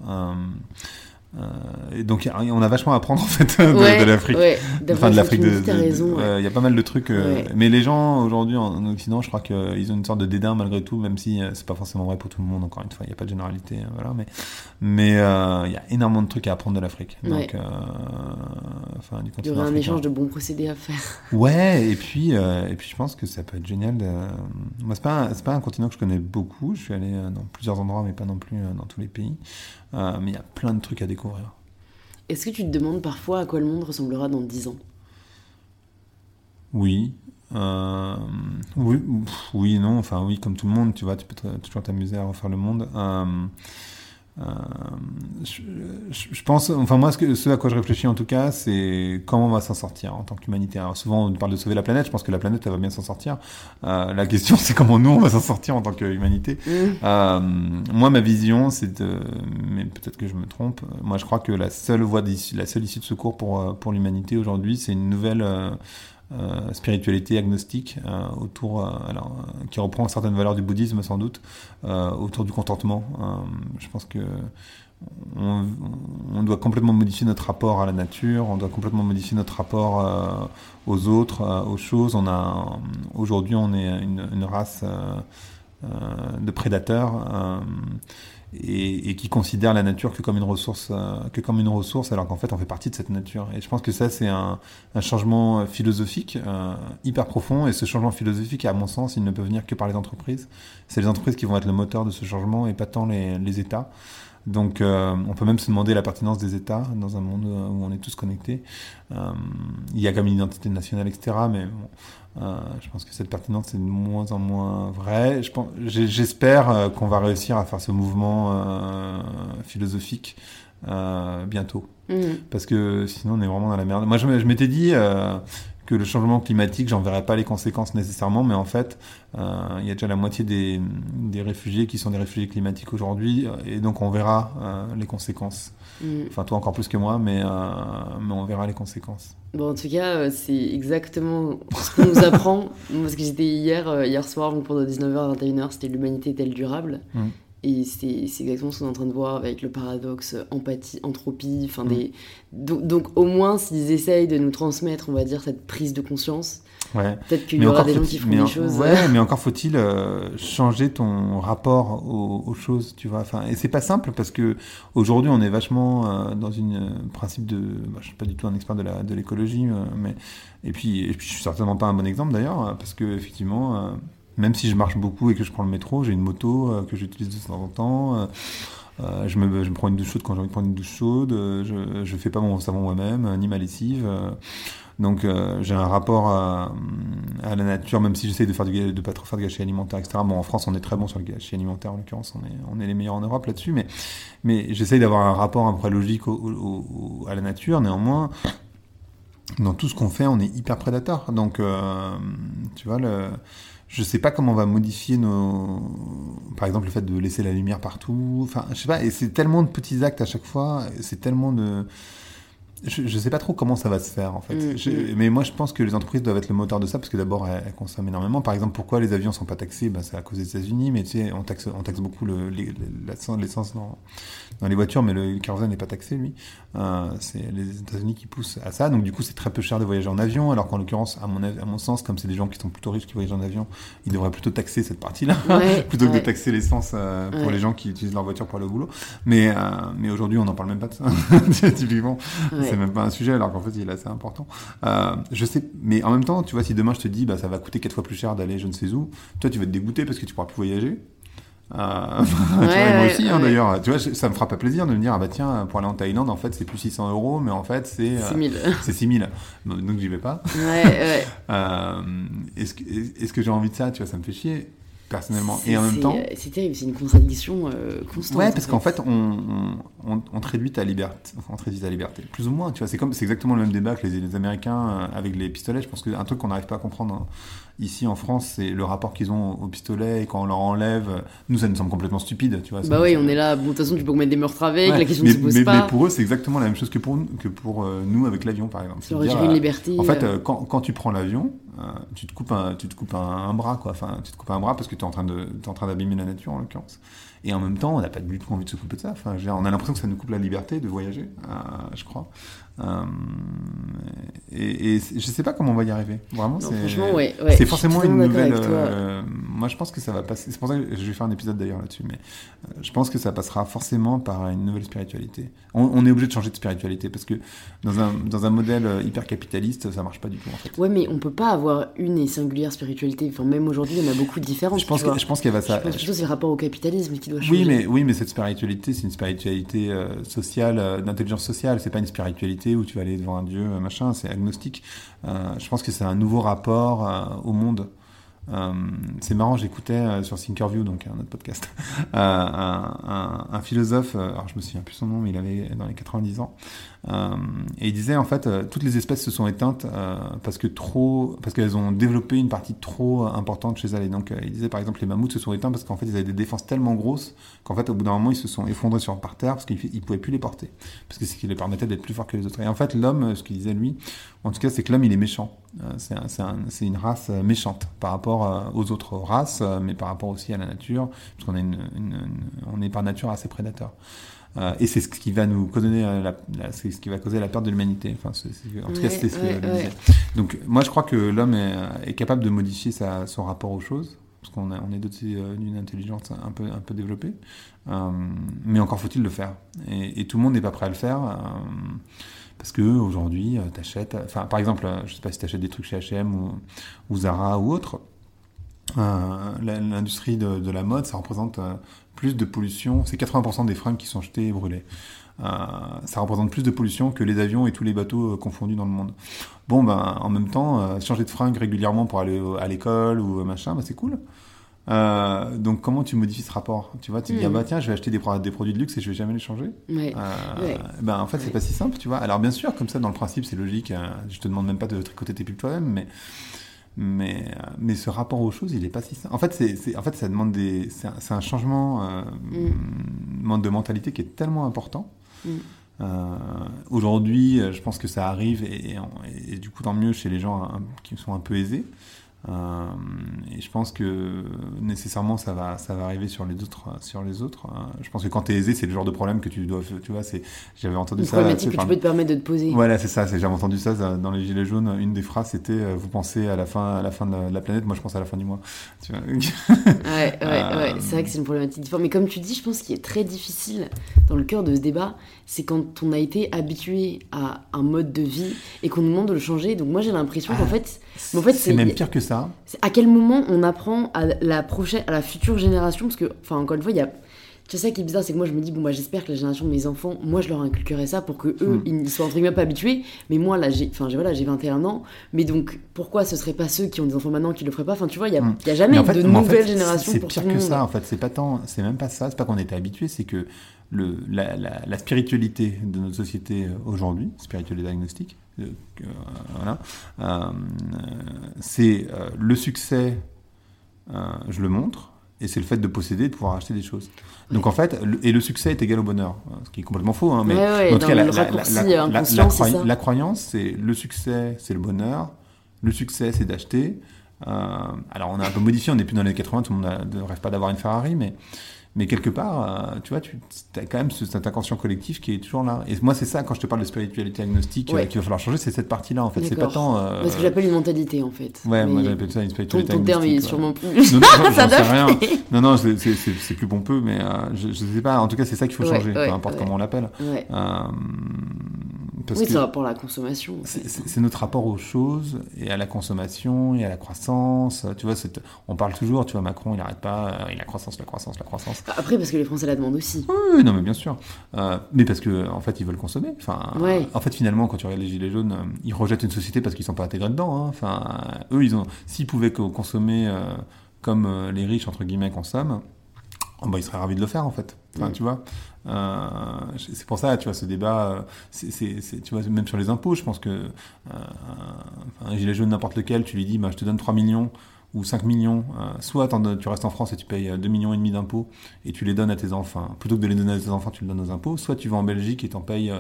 Euh, euh, et donc on a vachement à apprendre en fait de, Ouais, de l'Afrique. Ouais, Enfin, de l'Afrique ouais. Il y a pas mal de trucs. euh. Mais les gens aujourd'hui en, en Occident, je crois qu'ils ont une sorte de dédain malgré tout, même si euh, c'est pas forcément vrai pour tout le monde. Encore une fois, il n'y a pas de généralité. euh, voilà, mais mais euh, il y a énormément de trucs à apprendre de l'Afrique. Donc, Ouais. euh, enfin, du Il y aurait un échange de bons procédés à faire. Ouais, et puis, euh, et puis je pense que ça peut être génial. De... Moi, c'est pas, un- c'est pas un continent que je connais beaucoup. Je suis allé euh, dans plusieurs endroits, mais pas non plus euh, dans tous les pays. Euh, mais il y a plein de trucs à découvrir. Est-ce que tu te demandes parfois à quoi le monde ressemblera dans 10 ans? Oui. Euh, oui, pff, oui, non, enfin oui, comme tout le monde, tu vois, tu peux toujours t'amuser à refaire le monde. Euh, euh, je, pense, enfin moi, ce, que, ce à quoi je réfléchis en tout cas, c'est comment on va s'en sortir en tant qu'humanité. Alors souvent, on parle de sauver la planète. Je pense que la planète, elle va bien s'en sortir. Euh, la question, c'est comment nous, on va s'en sortir en tant qu'humanité. Mmh. Euh, moi, ma vision, c'est de, mais peut-être que je me trompe. Moi, je crois que la seule voie d'issue, la seule issue de secours pour pour l'humanité aujourd'hui, c'est une nouvelle euh, spiritualité agnostique euh, autour, euh, alors, qui reprend certaines valeurs du bouddhisme sans doute, autour du contentement. Je pense que on, doit complètement modifier notre rapport à la nature, on doit complètement modifier notre rapport aux autres, aux choses. Aujourd'hui, on est une, race. de prédateurs et, qui considère la nature que comme une ressource, euh, que comme une ressource, alors qu'en fait on fait partie de cette nature. Et je pense que ça c'est un, un, changement philosophique euh, hyper profond. Et ce changement philosophique, à mon sens, il ne peut venir que par les entreprises. C'est les entreprises qui vont être le moteur de ce changement et pas tant les, les États. Donc, euh, on peut même se demander la pertinence des États dans un monde où on est tous connectés. Euh, il y a comme une identité nationale, etc. Mais bon, euh, je pense que cette pertinence est de moins en moins vraie. J'espère qu'on va réussir à faire ce mouvement philosophique bientôt. Mmh. Parce que sinon, on est vraiment dans la merde. Moi, je, je m'étais dit que le changement climatique, j'en verrai pas les conséquences nécessairement, mais en fait, euh, il y a déjà la moitié des, des, réfugiés qui sont des réfugiés climatiques aujourd'hui, et donc on verra euh, les conséquences. Mm. Enfin, toi encore plus que moi, mais, euh, mais on verra les conséquences. Bon, en tout cas, c'est exactement ce qu'on nous apprend. Parce que j'étais hier, hier soir, pour de 19h à 21h, c'était l'humanité telle durable? Mm. Et c'est exactement ce qu'on est en train de voir avec le paradoxe empathie, entropie. Enfin, mm. des... donc, donc, au moins, s'ils essayent de nous transmettre, on va dire, cette prise de conscience, ouais. peut-être qu'il y aura des gens qui feront des choses. Ouais, mais encore faut-il euh, changer ton rapport aux, choses, tu vois. Enfin, et c'est pas simple parce que aujourd'hui, on est vachement euh, dans une euh, principe de. Bah, je suis pas du tout un expert de l'écologie, de mais. Et puis, et puis, je suis certainement pas un bon exemple d'ailleurs, parce que effectivement même si je marche beaucoup et que je prends le métro, j'ai une moto euh, que j'utilise de temps en temps. Euh, euh, je, me, prends une douche chaude quand j'ai envie de prendre une douche chaude. je ne fais pas mon savon moi-même, ni ma lessive. donc j'ai un rapport à, à, la nature, même si j'essaie de du, de pas trop faire de gâchis alimentaire, etc. Bon, en France, on est très bon sur le gâchis alimentaire, en l'occurrence, on est, on est les meilleurs en Europe là-dessus. Mais, mais j'essaie d'avoir un rapport un peu logique à la nature. Néanmoins, dans tout ce qu'on fait, on est hyper prédateur. Donc, tu vois, le je sais pas comment on va modifier nos. Par exemple, le fait de laisser la lumière partout. Enfin, je sais pas. Et c'est tellement de petits actes à chaque fois. C'est tellement de je, ne sais pas trop comment ça va se faire en fait. Mm, mm. Mais moi je pense que les entreprises doivent être le moteur de ça parce que d'abord elles, consomment énormément. Par exemple, pourquoi les avions sont pas taxés? Bah, C'est à cause des États-Unis, mais tu sais, on taxe, on taxe beaucoup l'essence dans, dans les voitures, mais le kérosène n'est pas taxé lui. Euh, c'est les États-Unis qui poussent à ça. Donc du coup c'est très peu cher de voyager en avion, alors qu'en l'occurrence, à mon, à mon sens, comme c'est des gens qui sont plutôt riches qui voyagent en avion, ils devraient plutôt taxer cette partie-là plutôt que de taxer l'essence euh, pour les gens qui utilisent leur voiture pour aller au boulot. Mais, euh, mais aujourd'hui on n'en parle même pas de ça, typiquement c'est même pas un sujet, alors qu'en fait, il est assez important. Euh, je sais, mais en même temps, tu vois, si demain je te dis, bah, ça va coûter quatre fois plus cher d'aller je ne sais où, toi, tu vas te dégoûter parce que tu pourras plus voyager. Euh, moi aussi, hein, d'ailleurs. Tu vois, ça me fera pas plaisir de me dire, ah bah tiens, pour aller en Thaïlande, en fait, c'est plus 600 euros, mais en fait, c'est. 6000. Euh, c'est 6000. Donc, j'y vais pas. Ouais, ouais. euh, est-ce que, est-ce que j'ai envie de ça? Tu vois, ça me fait chier personnellement. Et en même temps. C'est terrible, c'est une contradiction euh, constante. Ouais, parce qu'en fait, on, on, on, réduit ta liberté. On te réduit ta liberté. Plus ou moins, tu vois. C'est comme, c'est exactement le même débat que les, les Américains euh, avec les pistolets. Je pense qu'un truc qu'on n'arrive pas à comprendre hein, ici en France, c'est le rapport qu'ils ont au pistolet et quand on leur enlève. Nous, ça nous semble complètement stupide, tu vois. Bah oui, on est là. Bon, de toute façon, tu peux mettre des meurtres avec, la question mais, ne se pose mais, pas. Mais pour eux, c'est exactement la même chose que pour, que pour euh, nous avec l'avion, par exemple. C'est dire, une liberté. En fait, quand, quand tu prends l'avion, tu te coupes un, tu te coupes un, bras, quoi. Enfin, tu te coupes un bras parce que tu es en train de, es en train d'abîmer la nature, en l'occurrence. Et en même temps, on n'a pas du tout envie de se couper de ça. Enfin, on a l'impression que ça nous coupe la liberté de voyager, euh, je crois. Euh, et, et je sais pas comment on va y arriver. Vraiment, c'est ouais, c'est forcément une nouvelle. Euh, moi, je pense que ça va passer. C'est pour ça que je vais faire un épisode d'ailleurs là-dessus. Mais je pense que ça passera forcément par une nouvelle spiritualité. On, est obligé de changer de spiritualité parce que dans un, dans un modèle hyper capitaliste, ça marche pas du tout en fait. Ouais, mais on peut pas avoir une et singulière spiritualité. Enfin, même aujourd'hui, il y en a beaucoup de différentes. Je pense, que, je pense qu'il y a ça. Je pense que c'est le rapport au capitalisme qui doit changer. Oui, mais oui, mais cette spiritualité, c'est une spiritualité euh, sociale, euh, d'intelligence sociale. C'est pas une spiritualité où tu vas aller devant un dieu, machin. C'est agnostique. Euh, je pense que c'est un nouveau rapport au monde. c'est marrant, j'écoutais sur Thinkerview, donc un autre podcast, un, un, philosophe, alors je me souviens plus son nom, mais il avait dans les 90 ans, euh, et il disait en fait, euh, toutes les espèces se sont éteintes euh, parce que trop, parce qu'elles ont développé une partie trop importante chez elles. Et donc, il disait par exemple, les mammouths se sont éteints parce qu'en fait, ils avaient des défenses tellement grosses qu'en fait, au bout d'un moment, ils se sont effondrés sur par terre parce qu'ils pouvaient plus les porter, parce que c'est ce qui les permettait d'être plus forts que les autres. Et en fait, l'homme, ce qu'il disait lui, en tout cas, c'est que l'homme, il est méchant. c'est un, une race méchante par rapport aux autres races, mais par rapport aussi à la nature, parce qu'on on est par nature assez prédateur. Euh, et c'est ce qui va nous causer la, c'est ce qui va causer la perte de l'humanité. Enfin, en tout cas, c'était ce que Donc, moi, je crois que l'homme est, est, capable de modifier sa, son rapport aux choses. parce qu'on on est doté d'une intelligence un peu, un peu développée. mais encore faut-il le faire. Et, tout le monde n'est pas prêt à le faire. parce que aujourd'hui, t'achètes, enfin, par exemple, je sais pas si tu achètes des trucs chez H&M ou, ou Zara ou autre, l'industrie de, de, la mode, ça représente plus de pollution. C'est 80% des fringues qui sont jetées et brûlées. Euh, ça représente plus de pollution que les avions et tous les bateaux euh, confondus dans le monde. Bon, ben, en même temps, euh, changer de fringue régulièrement pour aller à l'école ou machin, ben, c'est cool. donc comment tu modifies ce rapport? Tu vois, tu dis ah, bah hmm. tiens, je vais acheter des, des, produits de luxe et je vais jamais les changer. Ben en fait c'est pas si simple, tu vois. Alors bien sûr, comme ça dans le principe c'est logique. je te demande même pas de tricoter tes pulls toi-même, mais mais, euh, mais ce rapport aux choses, il n'est pas si simple. En fait, c'est, en fait ça demande des, c'est, un, changement euh, mm. de mentalité qui est tellement important. Mm. Euh, aujourd'hui, je pense que ça arrive, et, et, du coup, tant mieux chez les gens qui sont un peu aisés. Euh, et je pense que nécessairement ça va, ça va arriver sur les autres. Sur les autres. Hein. Je pense que quand tu es aisé, c'est le genre de problème que tu dois. Tu vois, c'est, j'avais entendu ça. problématique que tu peux te permettre de te poser. Voilà, c'est ça. j'avais entendu ça dans les Gilets jaunes. Une des phrases c'était euh, Vous pensez à la fin, à la fin de la, planète, moi je pense à la fin du mois. Tu vois ouais, ouais, ouais. C'est vrai que c'est une problématique différente. Mais comme tu dis, je pense qu'il est très difficile dans le cœur de ce débat, c'est quand on a été habitué à un mode de vie et qu'on nous demande de le changer. Donc moi j'ai l'impression qu'en ah, fait, en fait c'est même pire que ça. À quel moment on apprend à la prochaine, à la future génération, parce que, enfin encore une fois, il y a c'est ça qui est bizarre, c'est que moi je me dis, bon, bah, j'espère que la génération de mes enfants, moi je leur inculquerai ça pour que eux, hmm. ils soient entre guillemets pas habitués. Mais moi là, j'ai, enfin, voilà, j'ai 21 ans. Mais donc, pourquoi ce serait pas ceux qui ont des enfants maintenant qui le feraient pas? Enfin, tu vois, il n'y a, hmm. a, jamais de nouvelle génération pour C'est pire que ça, en fait. C'est pas tant, c'est même pas ça. C'est pas qu'on était habitué, c'est que le, la, la, spiritualité de notre société euh, aujourd'hui, spiritualité agnostique, euh, euh, voilà, c'est le succès, je le montre, et c'est le fait de posséder, de pouvoir acheter des choses. Donc en fait, et le succès est égal au bonheur, ce qui est complètement faux. Hein, mais en tout cas, la, la, croyance, c'est le succès, c'est le bonheur. Le succès, c'est d'acheter. alors on a un peu modifié, on n'est plus dans les 80, tout le monde ne rêve pas d'avoir une Ferrari, mais mais quelque part, euh, tu vois, tu as quand même cette inconscient collectif qui est toujours là. Et moi, c'est ça, quand je te parle de spiritualité agnostique euh, qu'il va falloir changer, c'est cette partie-là, en fait. C'est pas tant. Euh... ce que j'appelle une mentalité, en fait. Ouais, moi j'appelle ça une spiritualité ton, ton terme est sûrement plus. Non, non, j'en sais rien. Non, non, c'est plus pompeux, mais euh, je, je sais pas. En tout cas, c'est ça qu'il faut changer, peu importe comment on l'appelle. Oui, c'est rapport à la consommation. C'est notre rapport aux choses et à la consommation et à la croissance. Tu vois, on parle toujours, tu vois, Macron, il n'arrête pas, il la croissance, la croissance, la croissance. Après, parce que les Français la demandent aussi. Oui, non, mais bien sûr. Euh, mais parce que, en fait, ils veulent consommer. Enfin, en fait, finalement, quand tu regardes les Gilets jaunes, euh, ils rejettent une société parce qu'ils ne sont pas intégrés dedans. Hein. Enfin, eux, ils ont, s'ils pouvaient consommer euh, comme les riches, entre guillemets, consomment, bah, ils seraient ravis de le faire, en fait. Enfin, tu vois. Euh, c'est pour ça, tu vois, ce débat, c'est, tu vois, même sur les impôts, je pense que euh, un gilet jaune n'importe lequel, tu lui dis, bah, je te donne 3 millions ou 5 millions, euh, soit tu restes en France et tu payes 2 millions et demi d'impôts et tu les donnes à tes enfants, plutôt que de les donner à tes enfants, tu les donnes aux impôts, soit tu vas en Belgique et t'en payes,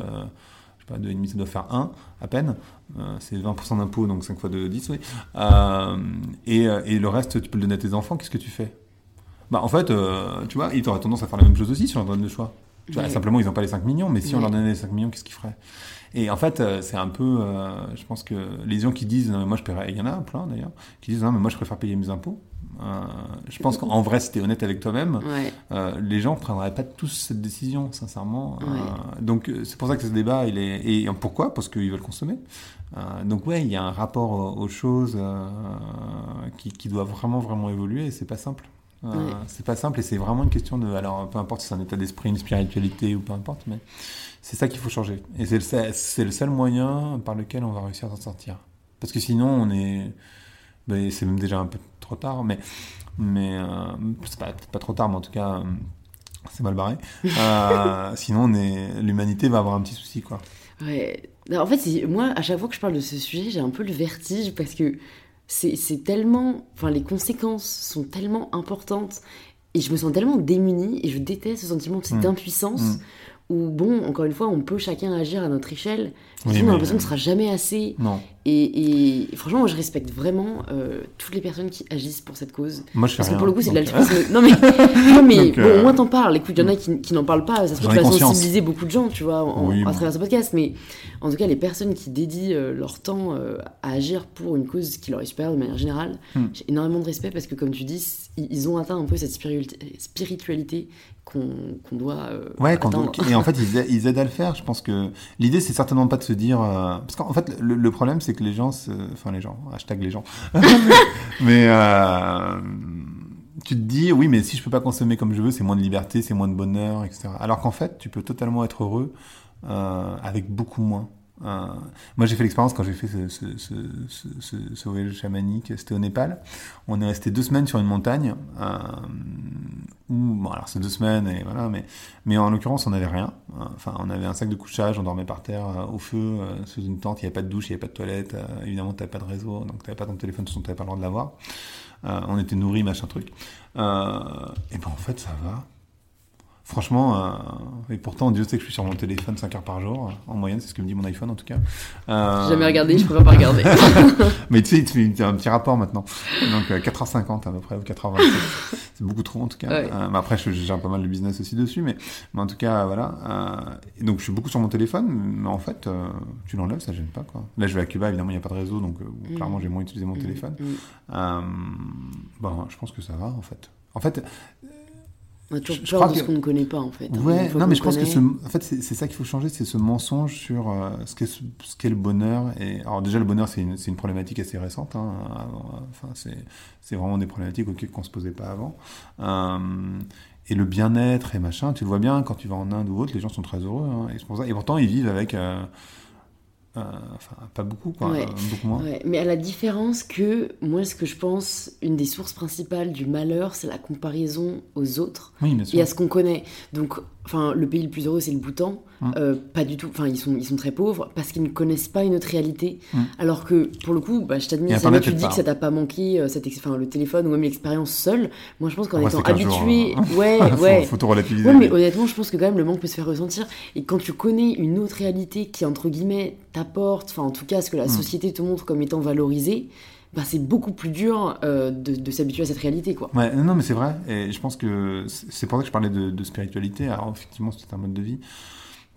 je sais pas, 2,5, ça doit faire 1 à peine, c'est 20% d'impôts, donc 5 fois de 10, oui, et, et le reste, tu peux le donner à tes enfants, qu'est-ce que tu fais? Bah, en fait, tu vois, ils auraient tendance à faire la même chose aussi si on leur donne le choix. Simplement, ils n'ont pas les 5 millions, mais si on leur donnait les 5 millions, qu'est-ce qu'ils feraient? Et en fait, euh, c'est un peu. Euh, je pense que les gens qui disent, moi je paierais. Il y en a plein d'ailleurs, qui disent, non, mais moi je préfère payer mes impôts. Euh, je pense qu'en vrai, si tu es honnête avec toi-même, les gens ne prendraient pas tous cette décision, sincèrement. donc, c'est pour ça que ce débat, il est. Et pourquoi? Parce qu'ils veulent consommer. donc, ouais, il y a un rapport aux choses qui, qui doit vraiment, vraiment évoluer et c'est pas simple. Euh, c'est pas simple et c'est vraiment une question de. Alors, peu importe si c'est un état d'esprit, une spiritualité ou peu importe, mais c'est ça qu'il faut changer. Et c'est le, le, seul moyen par lequel on va réussir à s'en sortir. Parce que sinon, on est. Ben, c'est même déjà un peu trop tard, mais. Mais. Euh, c'est pas, pas, trop tard, mais en tout cas, euh, c'est mal barré. sinon, l'humanité va avoir un petit souci, quoi. Ouais. En fait, moi, à chaque fois que je parle de ce sujet, j'ai un peu le vertige parce que c'est tellement. Enfin, les conséquences sont tellement importantes et je me sens tellement démunie et je déteste ce sentiment d'impuissance mmh. mmh. Où, bon, encore une fois, on peut chacun agir à notre échelle. mais on a l'impression que ce sera jamais assez. Et, et franchement, moi, je respecte vraiment euh, toutes les personnes qui agissent pour cette cause. Moi, je fais Parce que rien, pour le coup, c'est de donc, l'altruisme. non, mais, non, mais Donc, bon, euh, au moins t'en parles. Écoute, il y en a qui, qui n'en parlent pas. Ça se tu vas conscience. sensibiliser beaucoup de gens, tu vois, en- Oui, à travers ce podcast. Mais en tout cas, les personnes qui dédient euh, leur temps euh, à agir pour une cause qui leur est supérieure de manière générale, Hmm. j'ai énormément de respect parce que, comme tu dis, ils ont atteint un peu cette spiritualité qu'on doit euh, Ouais, et en fait, ils, a- ils aident à le faire. Je pense que l'idée, c'est certainement pas de se dire. euh, parce qu'en fait, le, le problème, c'est que les gens. se- Enfin, les gens. Hashtag les gens. mais. euh, tu te dis, oui, mais si je peux pas consommer comme je veux, c'est moins de liberté, c'est moins de bonheur, etc. Alors qu'en fait, tu peux totalement être heureux avec beaucoup moins. Euh, moi, j'ai fait l'expérience quand j'ai fait ce, voyage chamanique, c'était au Népal. On est resté deux semaines sur une montagne. Euh, bon, alors c'est deux semaines, et voilà, mais, en l'occurrence, on n'avait rien. Enfin, on avait un sac de couchage, on dormait par terre euh, au feu, sous une tente, il n'y avait pas de douche, il n'y avait pas de toilette, évidemment, tu n'avais pas de réseau, donc tu n'avais pas ton téléphone, tu n'avais pas le droit de l'avoir. On était nourris, machin truc. Et ben en fait, ça va. Franchement, euh, et pourtant, Dieu sait que je suis sur mon téléphone 5 heures par jour, en moyenne, c'est ce que me dit mon iPhone en tout cas. Euh, J'ai jamais regardé, je préfère pas regarder. mais tu sais, il te fait un petit rapport maintenant. Donc euh, 4h50 à peu près, ou 4h27. C'est beaucoup trop en tout cas. Ouais. Euh, mais après, je gère pas mal de business aussi dessus, mais, mais en tout cas, voilà. Et donc je suis beaucoup sur mon téléphone, mais en fait, tu l'enlèves, ça gêne pas. Quoi. Là, je vais à Cuba, évidemment, il n'y a pas de réseau, donc Mhm. clairement, j'ai moins utilisé mon téléphone. Mm. Bon, je pense que ça va en fait. En fait, On a toujours Je- peur ce qu'on ne connaît pas, en fait. hein. Ouais, non, mais je pense que ce, en fait, c'est ça qu'il faut changer, c'est ce mensonge sur euh, ce qu'est ce, qu'est le bonheur. Et alors déjà, le bonheur, c'est une, une problématique assez récente. Hein, avant, enfin, c'est vraiment des problématiques auxquelles qu'on se posait pas avant. Euh, et le bien-être et machin, tu le vois bien quand tu vas en Inde ou autre, les gens sont très heureux. Hein, et, c'est pour ça, et pourtant, ils vivent avec, euh, euh, enfin, pas beaucoup, quoi, Ouais. euh, beaucoup moins. Ouais, mais à la différence que, moi, ce que je pense, une des sources principales du malheur, c'est la comparaison aux autres Oui, et à ce qu'on connaît. Donc, enfin, le pays le plus heureux, c'est le Bhoutan. Mm. Euh, pas du tout. Enfin, ils sont, ils sont très pauvres parce qu'ils ne connaissent pas une autre réalité. Mm. Alors que, pour le coup, bah, je t'admire. Que tu dis que ça t'a pas manqué, euh, cette enfin, le téléphone ou même l'expérience seule. Moi, je pense qu'en étant jour, habitué, hein. ouais, faut, ouais. faut tout relativiser. Ouais, mais honnêtement, je pense que quand même le manque peut se faire ressentir. Et quand tu connais une autre réalité qui, entre guillemets, t'apporte, enfin, en tout cas, ce que la Mm. société te montre comme étant valorisé, bah, c'est beaucoup plus dur euh, de, de s'habituer à cette réalité, quoi. Ouais, non, mais c'est vrai. Et je pense que c'est c'est pour ça que je parlais de, de spiritualité. Alors, effectivement, c'est un mode de vie.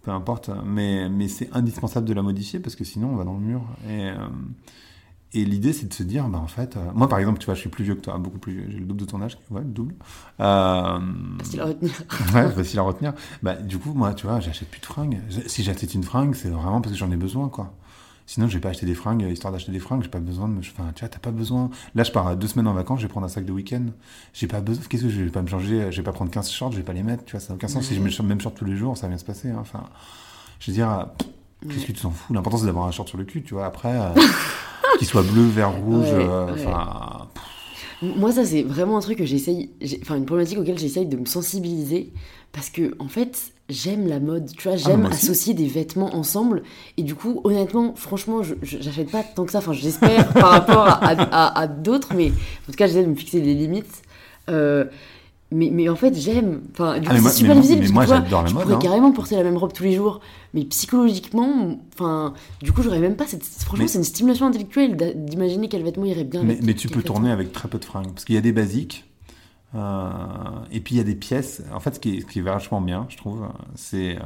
Peu importe. Mais, mais c'est indispensable de la modifier parce que sinon, on va dans le mur. Et, euh, et l'idée, c'est de se dire, bah, en fait, euh, moi, par exemple, tu vois, je suis plus vieux que toi, beaucoup plus vieux. J'ai le double de ton âge. Ouais, le double. Euh, Facile à retenir. ouais, facile à retenir. Bah, du coup, moi, tu vois, j'achète plus de fringues. Si j'achète une fringue, c'est vraiment parce que j'en ai besoin, quoi. Sinon, je vais pas acheter des fringues, histoire d'acheter des fringues, j'ai pas besoin de me. Enfin, tu vois, t'as pas besoin. Là, je pars à deux semaines en vacances, je vais prendre un sac de week-end. J'ai pas besoin. Qu'est-ce que je vais pas me changer Je vais pas prendre 15 shorts, je vais pas les mettre, tu vois, ça n'a aucun sens. Si je mets le même short tous les jours, ça va bien se passer. hein. Enfin, je veux dire, euh, qu'est-ce que tu t'en fous? L'important, c'est d'avoir un short sur le cul, tu vois. Après, euh, qu'il soit bleu, vert, rouge, Ouais, euh. Moi, ça, c'est vraiment un truc que j'essaye. Enfin, une problématique auquel j'essaye de me sensibiliser. Parce que, en fait, j'aime la mode. Tu vois, j'aime moi aussi. associer des vêtements ensemble. Et du coup, honnêtement, franchement, j'achète pas tant que ça. Enfin, j'espère par rapport à, à- à d'autres. Mais en tout cas, j'essaie de me fixer des limites. Euh, mais, mais en fait, j'aime. Enfin, du Ah, c'est super mais- difficile. mais parce moi, vois, je mode, pourrais hein. carrément porter la même robe tous les jours. Mais psychologiquement, enfin, du coup, j'aurais même pas cette. Franchement, c'est une stimulation intellectuelle d'imaginer quel vêtement irait bien Mais, avec mais quel- tu peux vêtement. tourner avec très peu de fringues. Parce qu'il y a des basiques. Euh, et puis il y a des pièces. En fait, ce qui est, vachement bien, je trouve, c'est. euh,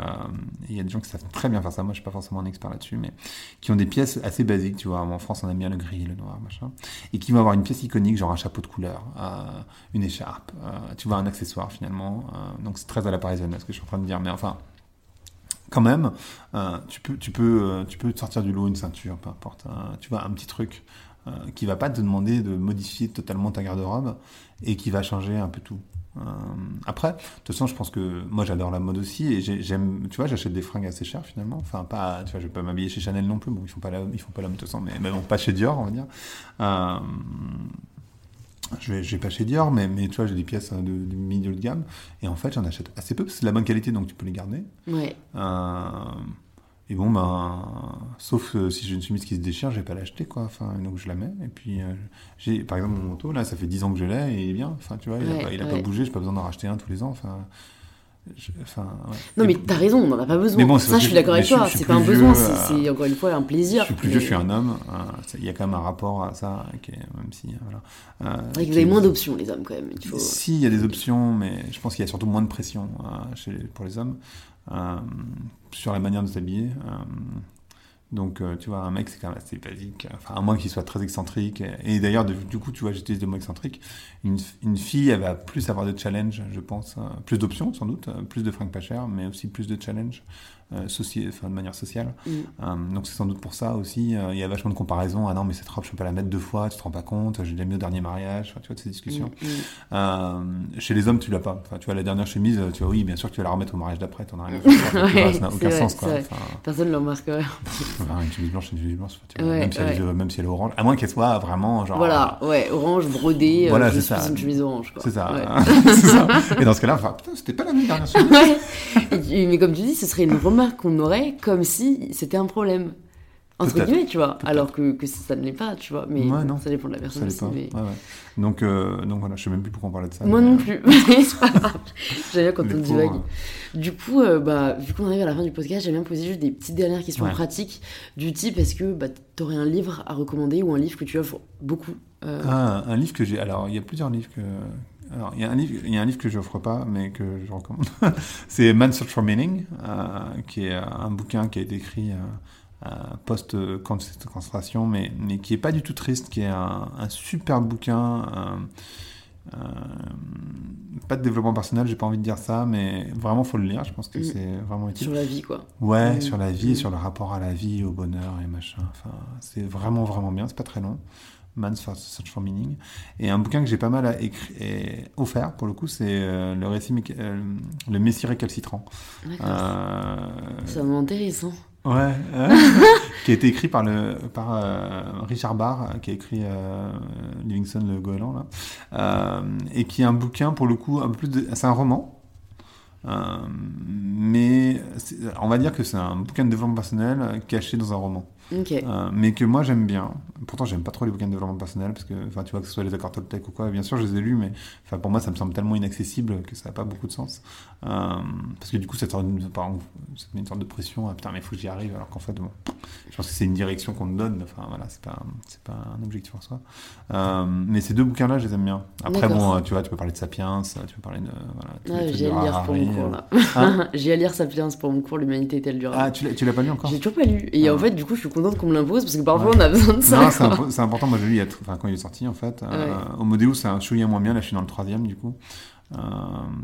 Il y a des gens qui savent très bien faire ça. Moi, je suis pas forcément un expert là-dessus, mais qui ont des pièces assez basiques. Tu vois, en France, on aime bien le gris, le noir, machin. Et qui vont avoir une pièce iconique, genre un chapeau de couleur, euh, une écharpe. tu vois, un accessoire finalement. donc c'est très à la parisienne, ce que je suis en train de dire. Mais enfin. Quand même, tu peux, tu peux, tu peux te sortir du lot une ceinture, peu importe. tu vois, un petit truc qui va pas te demander de modifier totalement ta garde-robe et qui va changer un peu tout. Euh, après, de toute façon, je pense que moi j'adore la mode aussi et j'ai- j'aime, tu vois, j'achète des fringues assez chères finalement. Enfin, pas, tu vois, je vais pas m'habiller chez Chanel non plus. Bon, ils font pas la, ils font pas l'homme de toute façon, mais, mais bon, pas chez Dior, on va dire. Euh, je vais, je vais pas chez Dior, mais, mais tu vois, j'ai des pièces hein, de, de milieu de gamme et en fait, j'en achète assez peu parce que c'est de la bonne qualité, donc tu peux les garder. Ouais. Euh, et bon, ben, sauf euh, si j'ai une chemise qui se déchire, je vais pas l'acheter, quoi. Enfin, donc je la mets. Et puis, euh, j'ai, par exemple, mon manteau, là, ça fait 10 ans que je l'ai et il est bien. Enfin, tu vois, il, a, Ouais, pas, il a ouais. pas bougé, j'ai pas besoin d'en racheter un tous les ans. Enfin, je- enfin, ouais. Non, mais t'as raison, on n'en a pas besoin. Mais bon, c'est ça, je suis d'accord avec toi. C'est pas un besoin, vieux, c'est euh, c'est encore une fois un plaisir. Je suis plus vieux, Mais- je suis un homme. c'est- Il y a quand même un rapport à ça, qui est, même si. euh, Voilà, euh, vous avez moins d'options, les hommes, quand même. Il faut... Si, il y a des options, mais je pense qu'il y a surtout moins de pression chez pour les hommes sur la manière de s'habiller. euh, donc, euh, tu vois, un mec, c'est quand même assez basique. Enfin, à moins qu'il soit très excentrique. Et, d'ailleurs, du coup, tu vois, j'utilise le mot excentrique. Une, fille, elle va plus avoir de challenge, je pense. euh, plus d'options, sans doute. euh, plus de pas chères, mais aussi plus de challenge. Euh, soci- enfin, de manière sociale. Mm. Euh, donc c'est sans doute pour ça aussi. euh, Il y a vachement de comparaisons. Ah non, mais cette robe, je peux pas la mettre deux fois, tu te rends pas compte, j'ai mis au dernier mariage. Enfin, tu vois, de ces discussions. Mm, mm. Chez les hommes, tu l'as pas. Enfin, tu vois, la dernière chemise, tu vois, oui, bien sûr tu vas la remettre au mariage d'après, t'en as rien à faire. Tu vois, Ouais, ça n'a aucun vrai, sens, quoi. Enfin, Personne ne le remarquerait. enfin, une chemise blanche, une chemise blanche. tu vois, Ouais, même, si elle, ouais. est- même si elle est orange. À moins qu'elle soit vraiment, genre. Voilà, ouais, orange, brodé, euh, Voilà, je c'est ça. une chemise orange. C'est ça. Ouais. Et dans ce cas-là, enfin, putain, c'était pas la même dernière chemise. Ouais. Mais comme tu dis, ce serait une remarque qu'on aurait comme si c'était un problème. Entre guillemets, tu vois. Alors que, que ça ne l'est pas, tu vois. Mais Ouais, non. ça dépend de la personne aussi. pas. mais- Ouais, ouais. Donc, euh, donc voilà, je sais même plus pourquoi on parlait de ça. Moi mais, non euh, plus. C'est pas grave. J'aime bien quand les on divague. Du coup, euh, bah, vu qu'on arrive à la fin du podcast, j'aime bien poser juste des petites dernières questions pratiques du type est-ce que bah, t'aurais un livre à recommander ou un livre que tu offres beaucoup euh, Ah, un livre que j'ai. Alors, il y a plusieurs livres que. Alors, il y a un livre, il y a un livre que je n'offre pas, mais que je recommande. c'est Man's Search for Meaning, euh, qui est un bouquin qui a été écrit euh, post-concentration, mais, mais qui est pas du tout triste, qui est un, un super bouquin. euh, euh, pas de développement personnel, j'ai pas envie de dire ça, mais vraiment faut le lire. Je pense que Mm. c'est vraiment utile. sur la vie, quoi. Ouais, Mm. sur la vie, Mm. sur le rapport à la vie, au bonheur et machin. Enfin, c'est vraiment, vraiment bien. C'est pas très long. Man's Search for Meaning. Et un bouquin que j'ai pas mal à écrit, et offert, pour le coup, c'est euh, le récit, euh, le Messie récalcitrant. Euh, Ça m'intéresse. hein. ouais, qui a été écrit par, le, par euh, Richard Barr, qui a écrit Livingston le Goéland, là. Et qui est un bouquin, pour le coup, un peu plus de... C'est un roman. Euh, mais on va dire que c'est un bouquin de développement personnel caché dans un roman. Euh, mais que moi j'aime bien. Pourtant, j'aime pas trop les bouquins de développement personnel parce que, enfin, tu vois, que ce soit les accords Toltec ou quoi, bien sûr, je les ai lus, mais enfin, pour moi, ça me semble tellement inaccessible que ça n'a pas beaucoup de sens. Euh, parce que du coup, ça te, met- une sorte de pression. Ah, putain, mais il faut que j'y arrive. Alors qu'en fait, bon, je pense que c'est une direction qu'on te donne. Enfin, voilà, c'est pas, c'est pas un objectif en soi. Euh, mais ces deux bouquins-là, je les aime bien. Après, bon, tu vois, tu peux parler de Sapiens, tu peux parler de. Voilà, j'ai à lire pour mon Harari, cours là. Hein j'ai à lire Sapiens pour mon cours L'humanité est-elle durable? Ah, tu l'as, tu l'as pas lu encore? J'ai toujours pas lu. Et Ah. en fait, du coup, je suis contente qu'on me l'impose parce que parfois Ouais. on a besoin de ça. C'est, impo- important. Moi, je l'ai enfin, quand il est sorti, en fait. Euh, Homo Deus, c'est un chouïa moins bien. Là, je suis dans le troisième, du coup. Euh,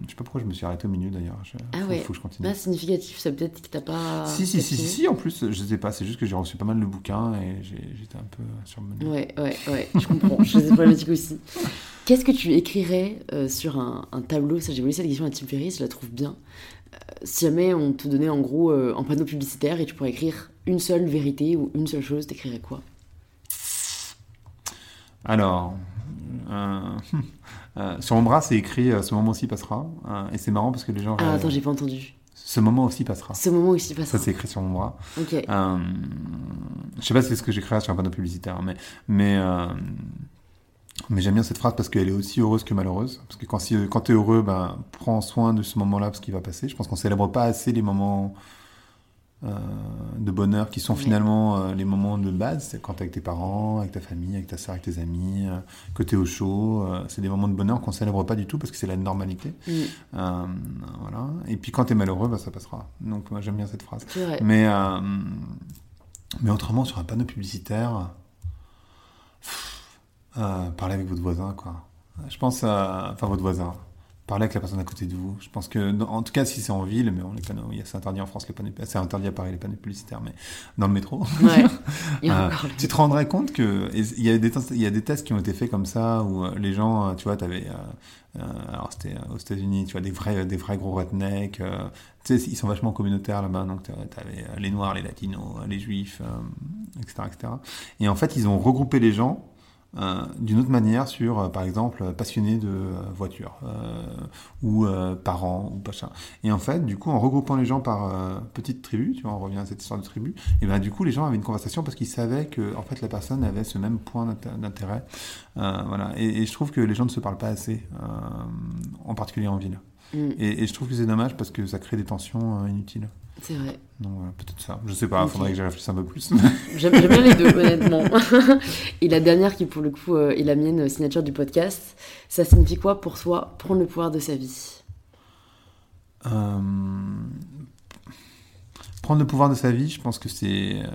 je sais pas pourquoi je me suis arrêté au milieu, d'ailleurs. Je, Ah faut, ouais. faut que je continue. Bah, significatif, ça peut-être que t'as pas. si, si, si, si, en plus, je sais pas. C'est juste que j'ai reçu pas mal de bouquins et j'étais un peu surmené. Ouais, ouais, ouais, je comprends. J'ai des problématiques aussi. Qu'est-ce que tu écrirais euh, sur un, un tableau? Ça, j'ai volé cette question à Tim Ferriss, je la trouve bien. Si jamais on te donnait en gros euh, un panneau publicitaire et tu pourrais écrire une seule vérité ou une seule chose, t'écrirais quoi? Alors, euh, euh, sur mon bras, c'est écrit Ce moment aussi passera. Et c'est marrant parce que les gens. Ah, attends, j'ai pas entendu. Ce moment aussi passera. Ce moment aussi passera. Ça, c'est écrit sur mon bras. Ok. Je sais pas si c'est ce que j'écrirais sur un panneau publicitaire, mais, mais, euh, mais j'aime bien cette phrase parce qu'elle est aussi heureuse que malheureuse. Parce que quand, si, quand tu es heureux, ben, prends soin de ce moment-là parce qu'il va passer. Je pense qu'on célèbre pas assez les moments euh, de bonheur qui sont finalement euh, les moments de base. C'est quand tu avec tes parents, avec ta famille, avec ta soeur, avec tes amis, euh, que tu es au chaud. euh, c'est des moments de bonheur qu'on célèbre pas du tout parce que c'est la normalité. Mm, Euh, voilà. Et puis quand tu es malheureux, ben, ça passera. Donc moi j'aime bien cette phrase. Mais, euh, mais autrement, sur un panneau publicitaire, euh, parlez avec votre voisin, quoi. Je pense à. Enfin, votre voisin. Parlez avec la personne à côté de vous. Je pense que, en tout cas, si c'est en ville, mais on les panneaux, c'est interdit en France, les panneaux, c'est interdit à Paris les panneaux publicitaires, mais dans le métro. Ouais. Euh, tu te rendrais compte que il y a des il y a des tests qui ont été faits comme ça où euh, les gens, euh, tu vois, t'avais, euh, alors c'était aux États-Unis, tu vois, des vrais, des vrais gros rednecks. euh, tu sais, ils sont vachement communautaires là-bas, donc t'a- t'avais les Noirs, les Latinos, les Juifs, etc., etc. Et en fait, ils ont regroupé les gens. Euh, d'une autre manière sur, euh, par exemple, passionnés de euh, voitures euh, ou euh, parents ou machin. Et en fait, du coup, en regroupant les gens par euh, petites tribus, tu vois, on revient à cette histoire de tribu, et ben du coup, les gens avaient une conversation parce qu'ils savaient que en fait la personne avait ce même point d'inté- d'intérêt. Euh, voilà. Et, et je trouve que les gens ne se parlent pas assez, euh, en particulier en ville. Mm. Et, et je trouve que c'est dommage parce que ça crée des tensions euh, inutiles. C'est vrai. Donc voilà, peut-être ça. Je sais pas, Ok. faudrait que j'y réfléchisse un peu plus. J'aime bien les deux, honnêtement. Et la dernière, qui pour le coup euh, est la mienne, euh, signature du podcast, ça signifie quoi pour toi prendre le pouvoir de sa vie? Euh, prendre le pouvoir de sa vie, je pense que c'est euh,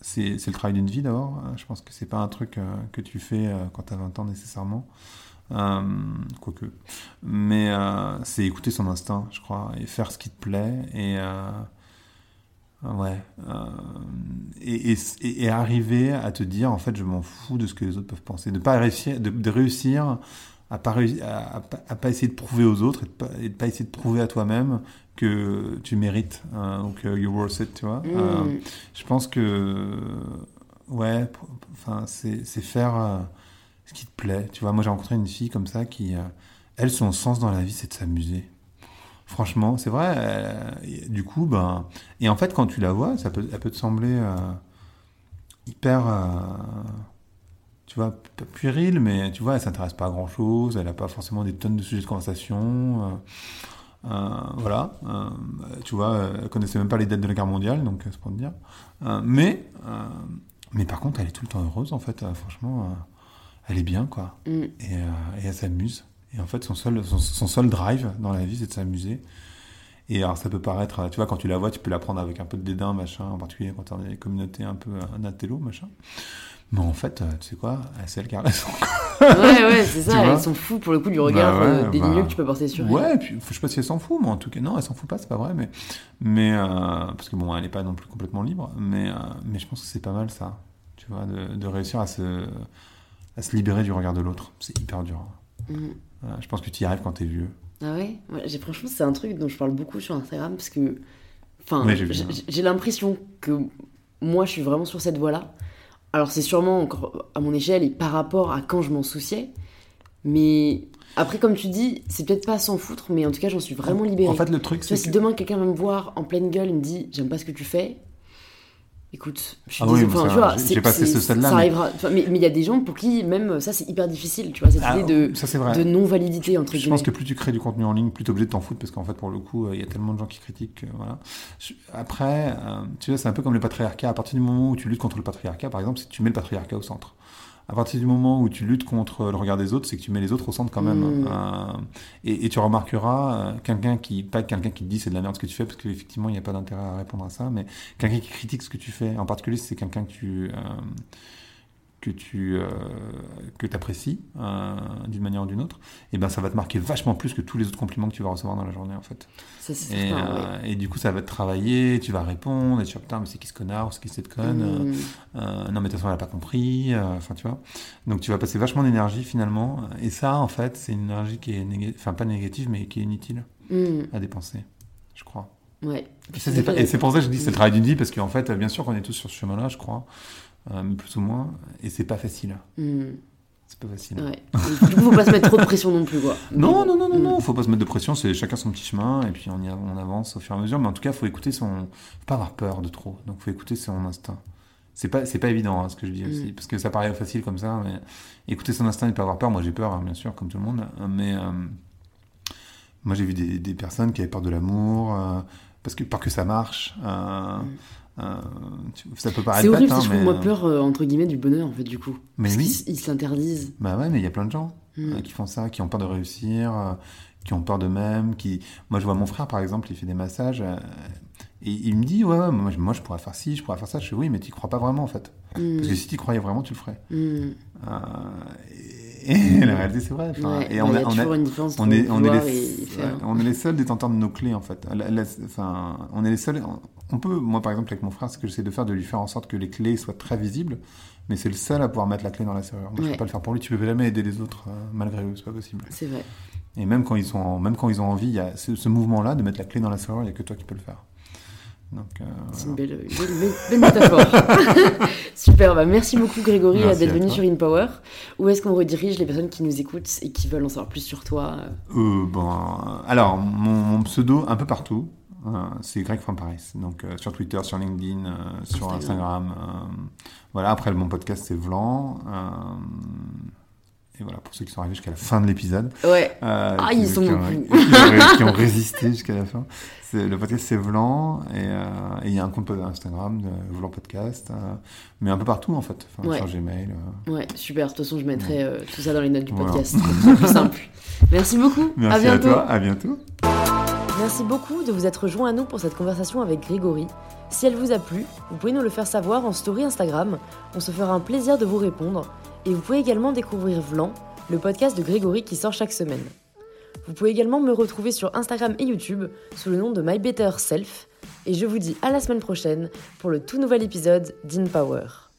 c'est c'est le travail d'une vie d'abord. Je pense que c'est pas un truc euh, que tu fais quand tu as 20 ans nécessairement. Euh, quoique. Mais euh, c'est écouter son instinct, je crois, et faire ce qui te plaît. Et euh, ouais. et, et, et- arriver à te dire, en fait, je m'en fous de ce que les autres peuvent penser. De pas réussir, de, de réussir à pas, à, à pas- à pas essayer de prouver aux autres et de pas, et de pas essayer de prouver à toi-même que tu mérites ou que you're worth it, tu vois. Mm. je pense que ouais, enfin c'est c'est faire ce qui te plaît. Tu vois, moi j'ai rencontré une fille comme ça qui, euh, elle, son sens dans la vie, c'est de s'amuser. Franchement, c'est vrai. euh, du coup, ben, et en fait, quand tu la vois, ça peut, elle peut te sembler euh, hyper, euh, tu vois, puérile, mais tu vois, elle s'intéresse pas à grand chose. Elle a pas forcément des tonnes de sujets de conversation. voilà, euh, tu vois, elle connaissait même pas les dates de la guerre mondiale, donc c'est pour te dire. Mais, mais par contre, elle est tout le temps heureuse, en fait. franchement, elle est bien, quoi. Mm. Et, euh, et elle s'amuse. Et en fait, son seul, son, son seul drive dans la vie, c'est de s'amuser. Et alors, ça peut paraître, euh, tu vois, quand tu la vois, tu peux la prendre avec un peu de dédain, machin, en particulier quand tu dans des communautés un peu inatello, machin. Mais en fait, euh, tu sais quoi, c'est elle qui a raison. Ouais, ouais, c'est ça. Ils sont fous pour le coup du regard Bah ouais, euh, dédaigneux bah, que tu peux porter sur elle. Ouais, puis je sais pas si elle s'en fout, mais en tout cas, non, elle s'en fout pas, c'est pas vrai, mais, mais euh, parce que bon, elle est pas non plus complètement libre, mais, euh, mais je pense que c'est pas mal ça, tu vois, de, de réussir à se, à se libérer du regard de l'autre. C'est hyper dur. Voilà, je pense que tu y arrives quand t'es vieux. Ah ouais, Ouais, j'ai franchement c'est un truc dont je parle beaucoup sur Instagram parce que enfin Ouais, j'ai l'impression que moi je suis vraiment sur cette voie-là. Alors c'est sûrement encore à mon échelle et par rapport à quand je m'en souciais, mais après comme tu dis c'est peut-être pas à s'en foutre, mais en tout cas j'en suis vraiment libérée. En fait, le truc, c'est si que... demain quelqu'un va me voir en pleine gueule et me dit j'aime pas ce que tu fais. Écoute, je suis Ah oui, désolée, mais enfin, tu vois, j'ai- passé ce stade-là, Ça mais- arrivera. Enfin, mais il y a des gens pour qui même ça c'est hyper difficile, tu vois, cette Ah, idée de, ça c'est vrai. de non-validité entre Je guillemets. pense que plus tu crées du contenu en ligne, plus tu es obligé de t'en foutre parce qu'en fait, pour le coup, euh, il y a tellement de gens qui critiquent. que, voilà. Je- Après, euh, tu vois, c'est un peu comme le patriarcat. À partir du moment où tu luttes contre le patriarcat, par exemple, que tu mets le patriarcat au centre. À partir du moment où tu luttes contre le regard des autres, c'est que tu mets les autres au centre quand même. Mm. Euh, et, et tu remarqueras euh, quelqu'un qui, pas quelqu'un qui te dit c'est de la merde ce que tu fais, parce qu'effectivement, il n'y a pas d'intérêt à répondre à ça, mais quelqu'un qui critique ce que tu fais, en particulier si c'est quelqu'un que tu, euh, que tu euh, que apprécies euh, d'une manière ou d'une autre, et ben ça va te marquer vachement plus que tous les autres compliments que tu vas recevoir dans la journée en fait. Ça, c'est Et, certain, ouais. euh, et du coup ça va te travailler, tu vas répondre, et tu vas putain mais c'est qui ce connard ou c'est qui cette conne, Mm. non mais de toute façon elle a pas compris, enfin tu vois. Donc tu vas passer vachement d'énergie finalement, et ça en fait c'est une énergie qui est enfin pas négative mais qui est inutile Mm. à dépenser, je crois. Ouais. Et c'est pour ça que je dis c'est le travail d'une vie, parce qu'en fait, bien sûr qu'on est tous sur ce chemin-là, je crois, mais plus ou moins, et c'est pas facile. Mm. C'est pas facile. Ouais. Du coup, faut pas se mettre trop de pression non plus, quoi. Non, non, non, non, Mm. non, faut pas se mettre de pression, c'est chacun son petit chemin, et puis on, y on avance au fur et à mesure, mais en tout cas, faut écouter son. Faut pas avoir peur de trop, donc faut écouter son instinct. C'est pas, c'est pas évident hein, ce que je dis aussi, Mm. parce que ça paraît facile comme ça, mais écouter son instinct et pas avoir peur, moi j'ai peur, hein, bien sûr, comme tout le monde, mais euh, moi j'ai vu des, des personnes qui avaient peur de l'amour, euh, parce que peur que ça marche. euh, euh, ça peut paraître C'est horrible, bête, hein, je mais, moi euh, peur, euh, entre guillemets, du bonheur, en fait, du coup. Mais Parce oui. Ils se l'interdisent. Bah ouais, mais il y a plein de gens Mm. euh, qui font ça, qui ont peur de réussir, qui ont peur d'eux-mêmes, qui... Moi, je vois mon frère, par exemple, il fait des massages, et il me dit, ouais, ouais, moi, je- moi, je pourrais faire ci, je pourrais faire ça. Je fais, oui, mais tu crois pas vraiment, en fait. Mm. Parce que si tu croyais vraiment, tu le ferais. Mm. Et, et la réalité, c'est vrai. Enfin, Ouais, et on a- on on est, on, est vouloir les, et faire. on est les seuls détenteurs de nos clés en fait. La- la- enfin, on est les seuls. On peut, moi par exemple avec mon frère, ce que j'essaie de faire, de lui faire en sorte que les clés soient très visibles, mais c'est le seul à pouvoir mettre la clé dans la serrure. Moi, je Ouais. peux pas le faire pour lui. Tu peux jamais aider les autres euh, malgré eux, c'est pas possible. C'est vrai. Et même quand ils sont, en- même quand ils ont envie, il y a ce, ce mouvement-là de mettre la clé dans la serrure, il y a que toi qui peux le faire. Euh, C'est une belle, belle, métaphore. Super, bah merci beaucoup Grégory d'être venu sur InPower. Où est-ce qu'on redirige les personnes qui nous écoutent et qui veulent en savoir plus sur toi Euh, bon, alors, mon, mon pseudo, un peu partout, euh, c'est Greg from Paris. Donc, euh, sur Twitter, sur LinkedIn, euh, sur Instagram. Instagram. euh, voilà, après, mon podcast, c'est Vlan. Et voilà, pour ceux qui sont arrivés jusqu'à la fin de l'épisode. Ouais. Euh, Ah, qui- ils sont qui ont, beaucoup. qui ont- qui ont résisté jusqu'à la fin. Le podcast, c'est Vlan. Et euh, et il y a un compte Instagram de Vlan Podcast. euh, mais un peu partout, en fait. Enfin, Ouais. Sur Gmail. euh. Ouais, super. De toute façon, je mettrai euh, tout ça dans les notes du Voilà. podcast. C'est plus simple. Merci beaucoup. Merci à à, bientôt. toi. À bientôt. Merci beaucoup de vous être joint à nous pour cette conversation avec Grégory. Si elle vous a plu, vous pouvez nous le faire savoir en story Instagram. On se fera un plaisir de vous répondre. Et vous pouvez également découvrir Vlan, le podcast de Grégory qui sort chaque semaine. Vous pouvez également me retrouver sur Instagram et YouTube sous le nom de My Better Self. Et je vous dis à la semaine prochaine pour le tout nouvel épisode d'InPower.